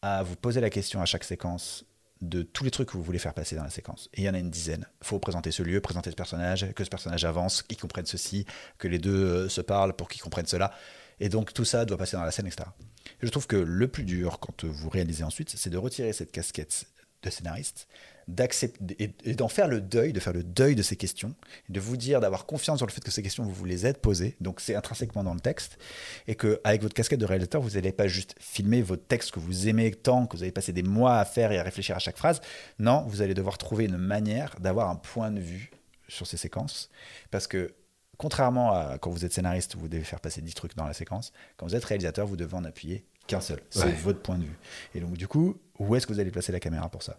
B: à vous poser la question à chaque séquence de tous les trucs que vous voulez faire passer dans la séquence. Et il y en a une dizaine. Il faut présenter ce lieu, présenter ce personnage, que ce personnage avance, qu'ils comprennent ceci, que les deux euh, se parlent pour qu'ils comprennent cela. Et donc tout ça doit passer dans la scène, etc. je trouve que le plus dur quand vous réalisez ensuite, c'est de retirer cette casquette de scénariste d'accepter et, d'en faire le deuil, de faire le deuil de ces questions, de vous dire d'avoir confiance dans le fait que ces questions vous vous les êtes posées, donc c'est intrinsèquement dans le texte, et que avec votre casquette de réalisateur, vous n'allez pas juste filmer votre texte que vous aimez tant, que vous avez passé des mois à faire et à réfléchir à chaque phrase. Non, vous allez devoir trouver une manière d'avoir un point de vue sur ces séquences, parce que contrairement à quand vous êtes scénariste, vous devez faire passer 10 trucs dans la séquence, quand vous êtes réalisateur, vous devez en appuyer qu'un seul. C'est votre point de vue. Et donc, du coup, où est-ce que vous allez placer la caméra pour ça?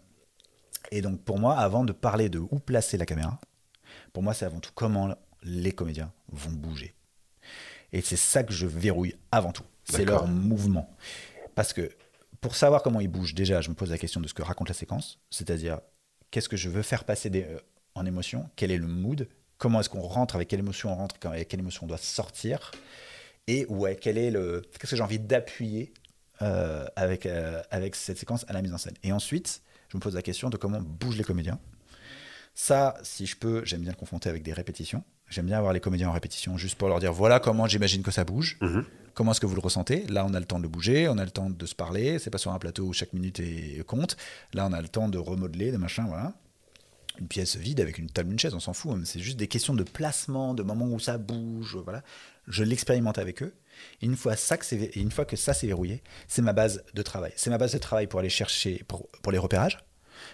B: Et donc pour moi, avant de parler de où placer la caméra, pour moi c'est avant tout comment les comédiens vont bouger. Et c'est ça que je verrouille avant tout. C'est leur mouvement. Parce que pour savoir comment ils bougent, déjà, je me pose la question de ce que raconte la séquence, c'est-à-dire qu'est-ce que je veux faire passer euh, en émotion, quel est le mood, comment est-ce qu'on rentre, avec quelle émotion on rentre, avec quelle émotion on doit sortir, et ouais, quel est le, qu'est-ce que j'ai envie d'appuyer euh, avec, euh, avec cette séquence à la mise en scène? Et ensuite, je me pose la question de comment bougent les comédiens. Ça, si je peux, j'aime bien le confronter avec des répétitions. J'aime bien avoir les comédiens en répétition juste pour leur dire voilà comment j'imagine que ça bouge. Mhm. Comment est-ce que vous le ressentez? Là, on a le temps de bouger, on a le temps de se parler. C'est pas sur un plateau où chaque minute est compte. Là, on a le temps de remodeler, de machin, voilà. Une pièce vide avec une table, une chaise, on s'en fout. C'est juste des questions de placement, de moments où ça bouge, voilà. Je l'expérimente avec eux. Et une fois, ça que une fois que ça s'est verrouillé, c'est ma base de travail. C'est ma base de travail pour aller chercher, pour, pour les repérages.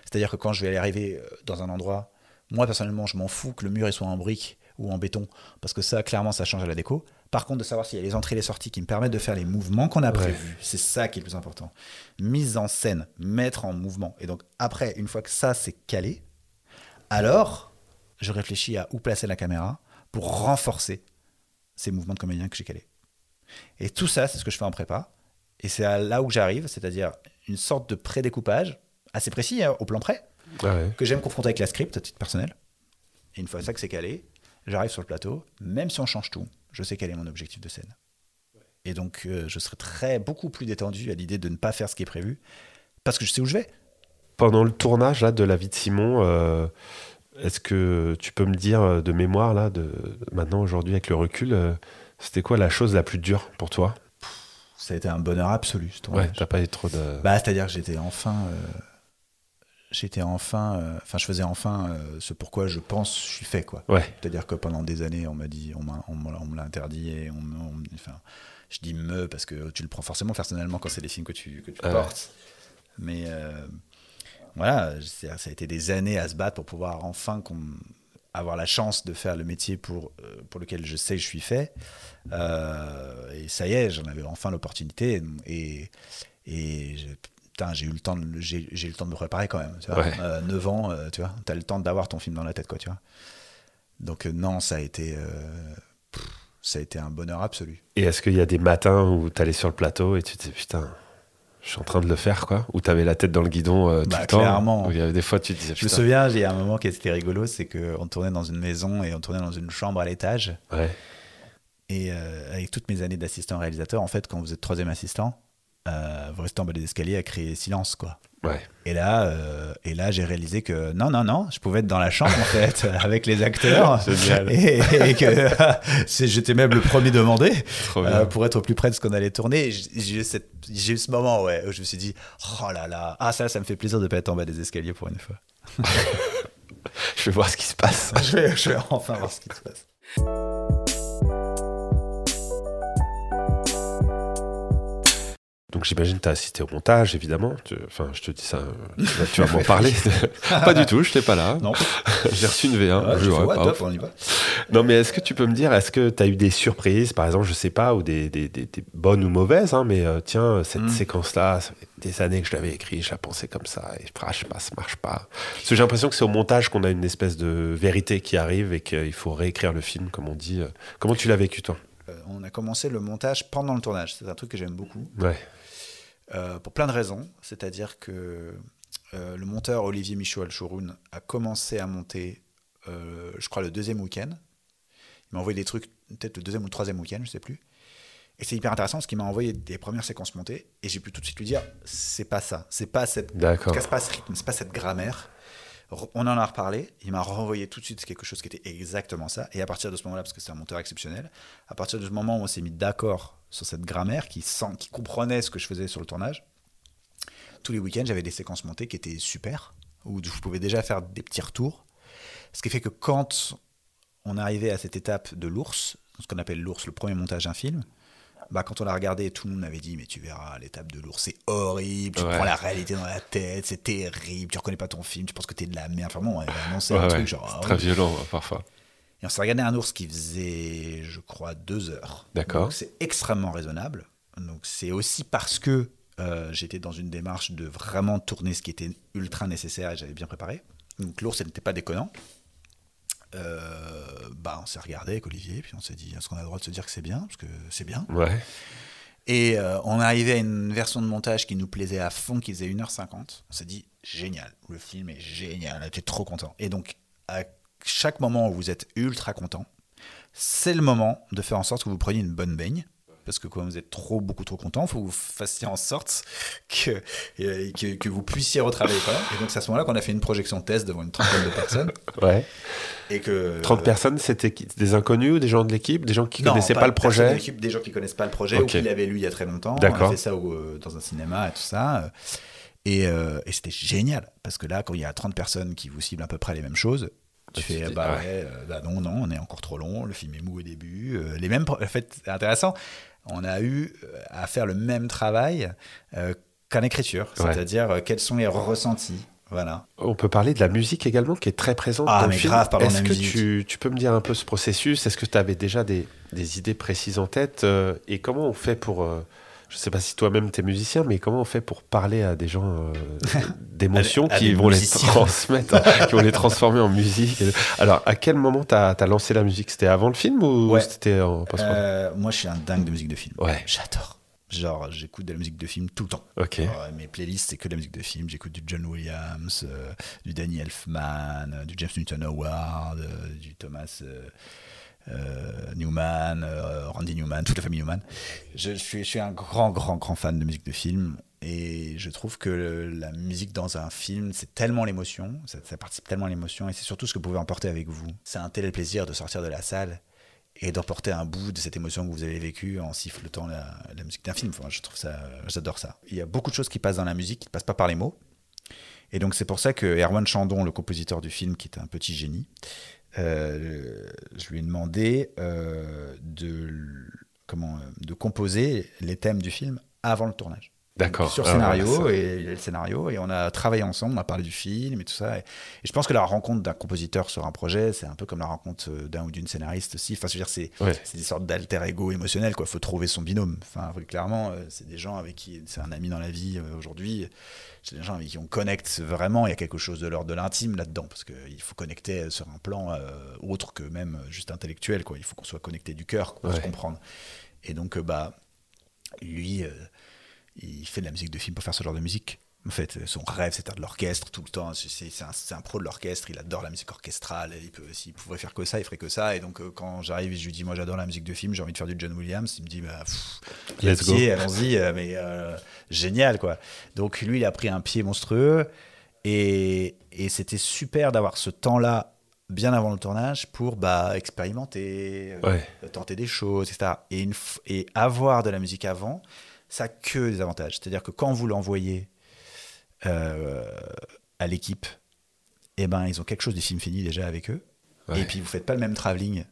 B: C'est-à-dire que quand je vais aller arriver euh, dans un endroit, moi personnellement, je m'en fous que le mur soit en brique ou en béton, parce que ça, clairement, ça change à la déco. Par contre, de savoir s'il y a les entrées et les sorties qui me permettent de faire les mouvements qu'on a prévus, c'est ça qui est le plus important. Mise en scène, mettre en mouvement. Et donc, après, une fois que ça, c'est calé, alors, je réfléchis à où placer la caméra pour renforcer ces mouvements de comédien que j'ai calés. Et tout ça, c'est ce que je fais en prépa. Et c'est là où j'arrive, c'est-à-dire une sorte de prédécoupage assez précis, hein, au plan près, que j'aime confronter avec la script à titre personnel. Et une fois ça que c'est calé, j'arrive sur le plateau, même si on change tout, je sais quel est mon objectif de scène. Et donc, euh, je serai très, beaucoup plus détendu à l'idée de ne pas faire ce qui est prévu, parce que je sais où je vais.
A: Pendant le tournage là, de La vie de Simon, euh, est-ce que tu peux me dire euh, de mémoire, là, de, maintenant, aujourd'hui, avec le recul, c'était quoi la chose la plus dure pour toi?
B: Ça a été un bonheur absolu, ce.
A: Ouais, t'as pas eu trop de...
B: Bah, c'est-à-dire que j'étais enfin j'étais enfin, euh, enfin, je faisais enfin euh, ce pourquoi je pense je suis fait, quoi.
A: Ouais.
B: C'est-à-dire que pendant des années, on m'a dit, on, m'a- on, on me l'a interdit et on, on- enfin, je dis me parce que tu le prends forcément personnellement quand c'est des films que tu, que tu portes. Mais euh, voilà, ça a été des années à se battre pour pouvoir enfin qu'on- avoir la chance de faire le métier pour, euh, pour lequel je sais que je suis fait. Euh, et ça y est, j'en avais enfin l'opportunité. Et, et je- putain, j'ai eu le temps de, j'ai, j'ai eu le temps de me préparer quand même. Tu vois.
A: Ouais.
B: Euh, 9 ans, euh, tu vois, t'as le temps d'avoir ton film dans la tête, quoi, tu vois. Donc non, ça a été, pff, ça a été un bonheur absolu.
A: Et est-ce qu'il y a des matins où t'allais sur le plateau et tu te dis putain, je suis en train de le faire quoi Ou t'avais la tête dans le guidon euh, tout
B: Bah,
A: le temps
B: clairement.
A: Il y avait des fois tu te disais
B: Je me souviens, il y a un moment qui était rigolo, c'est qu'on tournait dans une maison et on tournait dans une chambre à l'étage.
A: Ouais.
B: Et euh, avec toutes mes années d'assistant réalisateur, en fait, quand vous êtes troisième assistant, euh, vous restez en bas des escaliers à créer silence, quoi.
A: Ouais.
B: Et là, euh, et là, j'ai réalisé que non, non, non, je pouvais être dans la chambre en fait avec les acteurs.
A: Génial.
B: Et, et que j'étais même le premier demandé euh, pour être au plus près de ce qu'on allait tourner. J'ai eu, cette- j'ai eu ce moment ouais, où je me suis dit, oh là là, ah ça, ça me fait plaisir de pas être en bas des escaliers pour une fois.
A: Je vais voir ce qui se passe.
B: je, vais, je vais enfin voir ce qui se passe.
A: Donc j'imagine que tu as assisté au montage, évidemment. Tu- Enfin, je te dis ça, euh, tu vas, m'en parler. pas du tout, je n'étais pas là.
B: Non,
A: J'ai reçu une V1.
B: Ouais,
A: je pas
B: top,
A: ouf.
B: on y va.
A: Non, mais est-ce que tu peux me dire, est-ce que tu as eu des surprises, par exemple, je sais pas, ou des, des- des- des bonnes ou mauvaises, hein, mais euh, tiens, cette
B: Mm.
A: séquence-là, ça fait des années que je l'avais écrit, je la pensais comme ça, et ah, je sais pas, ça marche pas. Parce que j'ai l'impression que c'est au montage qu'on a une espèce de vérité qui arrive et qu'il faut réécrire le film, comme on dit. Comment tu l'as vécu, toi?
B: Euh, On a commencé le montage pendant le tournage. C'est un truc que j'aime beaucoup.
A: Ouais.
B: Euh, pour plein de raisons. C'est-à-dire que euh, le monteur Olivier Michaud Alchouroun a commencé à monter, euh, je crois, le deuxième week-end. Il m'a envoyé des trucs, peut-être le deuxième ou le troisième week-end, je sais plus. Et c'est hyper intéressant parce qu'il m'a envoyé des premières séquences montées et j'ai pu tout de suite lui dire c'est pas ça, c'est pas cette, en
A: D'accord.
B: tout cas, c'est pas ce rythme, c'est pas cette grammaire. On en a reparlé, il m'a renvoyé tout de suite quelque chose qui était exactement ça. Et à partir de ce moment-là, parce que c'est un monteur exceptionnel, à partir de ce moment où on s'est mis d'accord sur cette grammaire, qui, sent, qui comprenait ce que je faisais sur le tournage, tous les week-ends, j'avais des séquences montées qui étaient super, où je pouvais déjà faire des petits retours. Ce qui fait que quand on arrivait à cette étape de l'ours, ce qu'on appelle l'ours, le premier montage d'un film, bah, quand on l'a regardé, tout le monde m'avait dit Mais tu verras, l'étape de l'ours, c'est horrible, tu
A: Ouais.
B: prends la réalité dans la tête, c'est terrible, tu reconnais pas ton film, tu penses que t'es de la merde. Enfin bon, annoncé
A: Ouais,
B: un
A: ouais,
B: truc genre.
A: c'est
B: ah
A: très violent, hein, parfois.
B: Et on s'est regardé un ours qui faisait, je crois, deux heures.
A: D'accord.
B: Donc c'est extrêmement raisonnable. Donc c'est aussi parce que euh, j'étais dans une démarche de vraiment tourner ce qui était ultra nécessaire et j'avais bien préparé. Donc l'ours, n'était pas déconnant. Euh, bah, on s'est regardé avec Olivier, puis on s'est dit, est-ce qu'on a le droit de se dire que c'est bien? Parce que c'est bien.
A: Ouais.
B: Et euh, on est arrivé à une version de montage qui nous plaisait à fond, qui faisait 1h50. On s'est dit, génial, le film est génial, on était trop content. Et donc, à chaque moment où vous êtes ultra content, c'est le moment de faire en sorte que vous preniez une bonne baigne. Parce que quand vous êtes trop, beaucoup trop content, il faut que vous fassiez en sorte que, euh, que, que vous puissiez retravailler quand même. Et donc, c'est à ce moment-là qu'on a fait une projection test devant une trentaine de personnes.
A: Ouais.
B: Et que,
A: 30 personnes, c'était des inconnus ou des gens de l'équipe? Des gens qui
B: non,
A: connaissaient pas, le
B: de
A: projet?
B: l'équipe, Des gens qui connaissent pas le projet ou qui l'avaient lu il y a très longtemps. On a fait ça au- euh, dans un cinéma et tout ça. Et, euh, et c'était génial. Parce que là, quand il y a 30 personnes qui vous ciblent à peu près les mêmes choses, tu fais bah
A: ouais.
B: ouais, euh, bah non, non, on est encore trop long, le film est mou au début. euh, les mêmes, en fait, c'est intéressant. On a eu euh, à faire le même travail euh, qu'en écriture.
A: Ouais.
B: C'est-à-dire euh, quels sont les ressentis. Voilà.
A: On peut parler de la musique également, qui est très présente
B: Ah,
A: dans le
B: mais
A: film.
B: grave, parlons de
A: Est-ce que tu, tu peux me dire un peu ce processus? Est-ce que tu avais déjà des, des idées précises en tête Et comment on fait pour... je sais pas si toi-même tu es musicien, mais comment on fait pour parler à des gens euh, d'émotions qui vont les transmettre, hein, qui vont les transformer en musique Alors, à quel moment tu as, lancé la musique? C'était avant le film ou
B: Ouais.
A: c'était en post
B: Euh, moi, je suis un dingue de musique de film.
A: Ouais.
B: J'adore. Genre, j'écoute de la musique de film tout le temps.
A: Ok.
B: Alors, mes playlists, c'est que de la musique de film. J'écoute du John Williams, euh, du Danny Elfman, euh, du James Newton Howard, du Thomas Newman, euh, Randy Newman, toute la famille Newman. Je, suis, un grand, grand, grand fan de musique de film. Et je trouve que la musique dans un film, c'est tellement l'émotion, ça, participe tellement à l'émotion, et c'est surtout ce que vous pouvez emporter avec vous. C'est un tel plaisir de sortir de la salle et d'emporter un bout de cette émotion que vous avez vécue en sifflotant la, musique d'un film. Je trouve ça, j'adore ça. Il y a beaucoup de choses qui passent dans la musique qui ne passent pas par les mots. Et donc c'est pour ça que Erwan Chandon, le compositeur du film, qui est un petit génie, euh, je lui ai demandé euh, de, comment, de composer les thèmes du film avant le tournage.
A: D'accord.
B: Sur
A: Ah,
B: scénario, et le scénario, et on a travaillé ensemble, on a parlé du film et tout ça. Et, et je pense que la rencontre d'un compositeur sur un projet, c'est un peu comme la rencontre euh, d'un ou d'une scénariste aussi. Enfin, je veux dire, c'est
A: Ouais.
B: des sortes d'alter ego émotionnels, quoi. Faut trouver son binôme. Enfin, clairement, euh, c'est des gens avec qui c'est un ami dans la vie euh, aujourd'hui. C'est des gens avec qui on connecte vraiment. Il y a quelque chose de l'ordre de l'intime là-dedans, parce qu'il faut connecter sur un plan euh, autre que même juste intellectuel, quoi. Il faut qu'on soit connecté du cœur pour se comprendre. Et donc, euh, bah, lui, euh, il fait de la musique de film pour faire ce genre de musique. En fait, son rêve, c'est de l'orchestre tout le temps. C'est- un, pro de l'orchestre. Il adore la musique orchestrale. S'il pouvait faire que ça, il ferait que ça. Et donc, euh, quand j'arrive et je lui dis, moi, j'adore la musique de film, j'ai envie de faire du John Williams, il me dit, bah, allons-y. euh, Mais euh, génial, quoi. Donc, lui, il a pris un pied monstrueux. Et, et c'était super d'avoir ce temps-là bien avant le tournage pour bah, expérimenter, euh, tenter des choses, etc. Et, une f- et avoir de la musique avant, ça a que des avantages. C'est-à-dire que quand vous l'envoyez euh, à l'équipe, eh ben, ils ont quelque chose du film fini déjà avec eux.
A: Ouais.
B: Et puis vous faites pas le même travelling,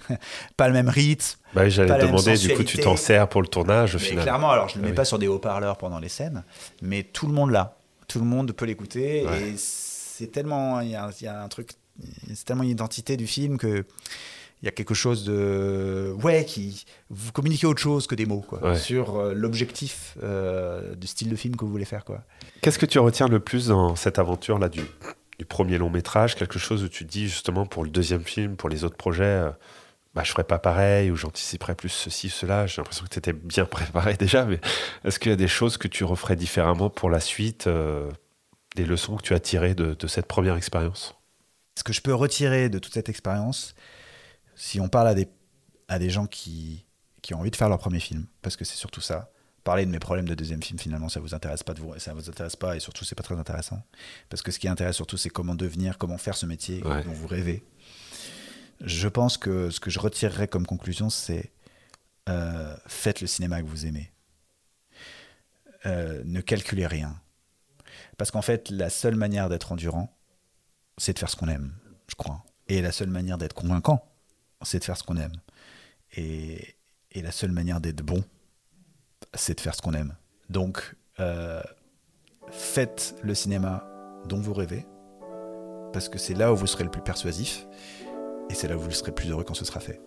B: pas le même rythme.
A: Bah oui, j'allais demander, du coup, tu t'en sers pour le tournage au
B: Mais
A: final.
B: clairement, alors je ne le
A: Ah
B: mets
A: oui.
B: pas sur des haut-parleurs pendant les scènes, mais tout le monde l'a. Tout le monde peut l'écouter.
A: Ouais.
B: Et c'est tellement. Il y, y a un truc. C'est tellement une identité du film que. Il y a quelque chose de. Ouais, qui. Vous communiquez autre chose que des mots, quoi.
A: Ouais.
B: Sur euh, l'objectif euh, du style de film que vous voulez faire, quoi.
A: Qu'est-ce que tu retiens le plus dans cette aventure-là du, du premier long métrage? Quelque chose où tu te dis justement pour le deuxième film, pour les autres projets, euh, bah, je ferais pas pareil ou j'anticiperais plus ceci, cela. J'ai l'impression que tu étais bien préparé déjà, mais est-ce qu'il y a des choses que tu referais différemment pour la suite euh, Des leçons que tu as tirées de, de cette première expérience?
B: Ce que je peux retirer de toute cette expérience, si on parle à des, à des gens qui, qui ont envie de faire leur premier film, parce que c'est surtout ça. Parler de mes problèmes de deuxième film, finalement, ça vous intéresse pas de vous, ça vous intéresse pas, et surtout, c'est pas très intéressant. Parce que ce qui intéresse surtout, c'est comment devenir, comment faire ce métier
A: Ouais.
B: dont vous rêvez. Je pense que ce que je retirerais comme conclusion, c'est euh, faites le cinéma que vous aimez. Euh, ne calculez rien. Parce qu'en fait, la seule manière d'être endurant, c'est de faire ce qu'on aime, je crois. Et la seule manière d'être convaincant, c'est de faire ce qu'on aime. Et, et la seule manière d'être bon, c'est de faire ce qu'on aime. Donc, euh, faites le cinéma dont vous rêvez, parce que c'est là où vous serez le plus persuasif, et c'est là où vous serez le plus heureux quand ce sera fait.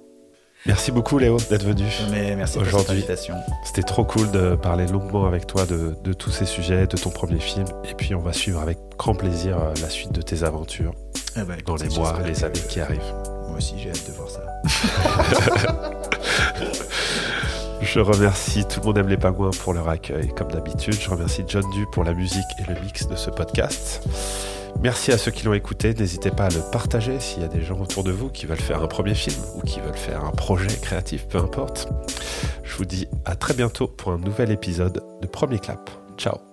A: Merci beaucoup Léo d'être venu.
B: Mais merci pour cette invitation.
A: C'était trop cool de parler longuement avec toi de, de tous ces sujets, de ton premier film. Et puis on va suivre avec grand plaisir euh, la suite de tes aventures
B: Eh ben,
A: dans les mois, les années qui arrivent.
B: Moi aussi, j'ai hâte de voir ça.
A: Je remercie tout le monde aime les pingouins pour leur accueil, comme d'habitude. Je remercie John Du pour la musique et le mix de ce podcast. Merci à ceux qui l'ont écouté. N'hésitez pas à le partager s'il y a des gens autour de vous qui veulent faire un premier film ou qui veulent faire un projet créatif, peu importe. Je vous dis à très bientôt pour un nouvel épisode de Premier Clap. Ciao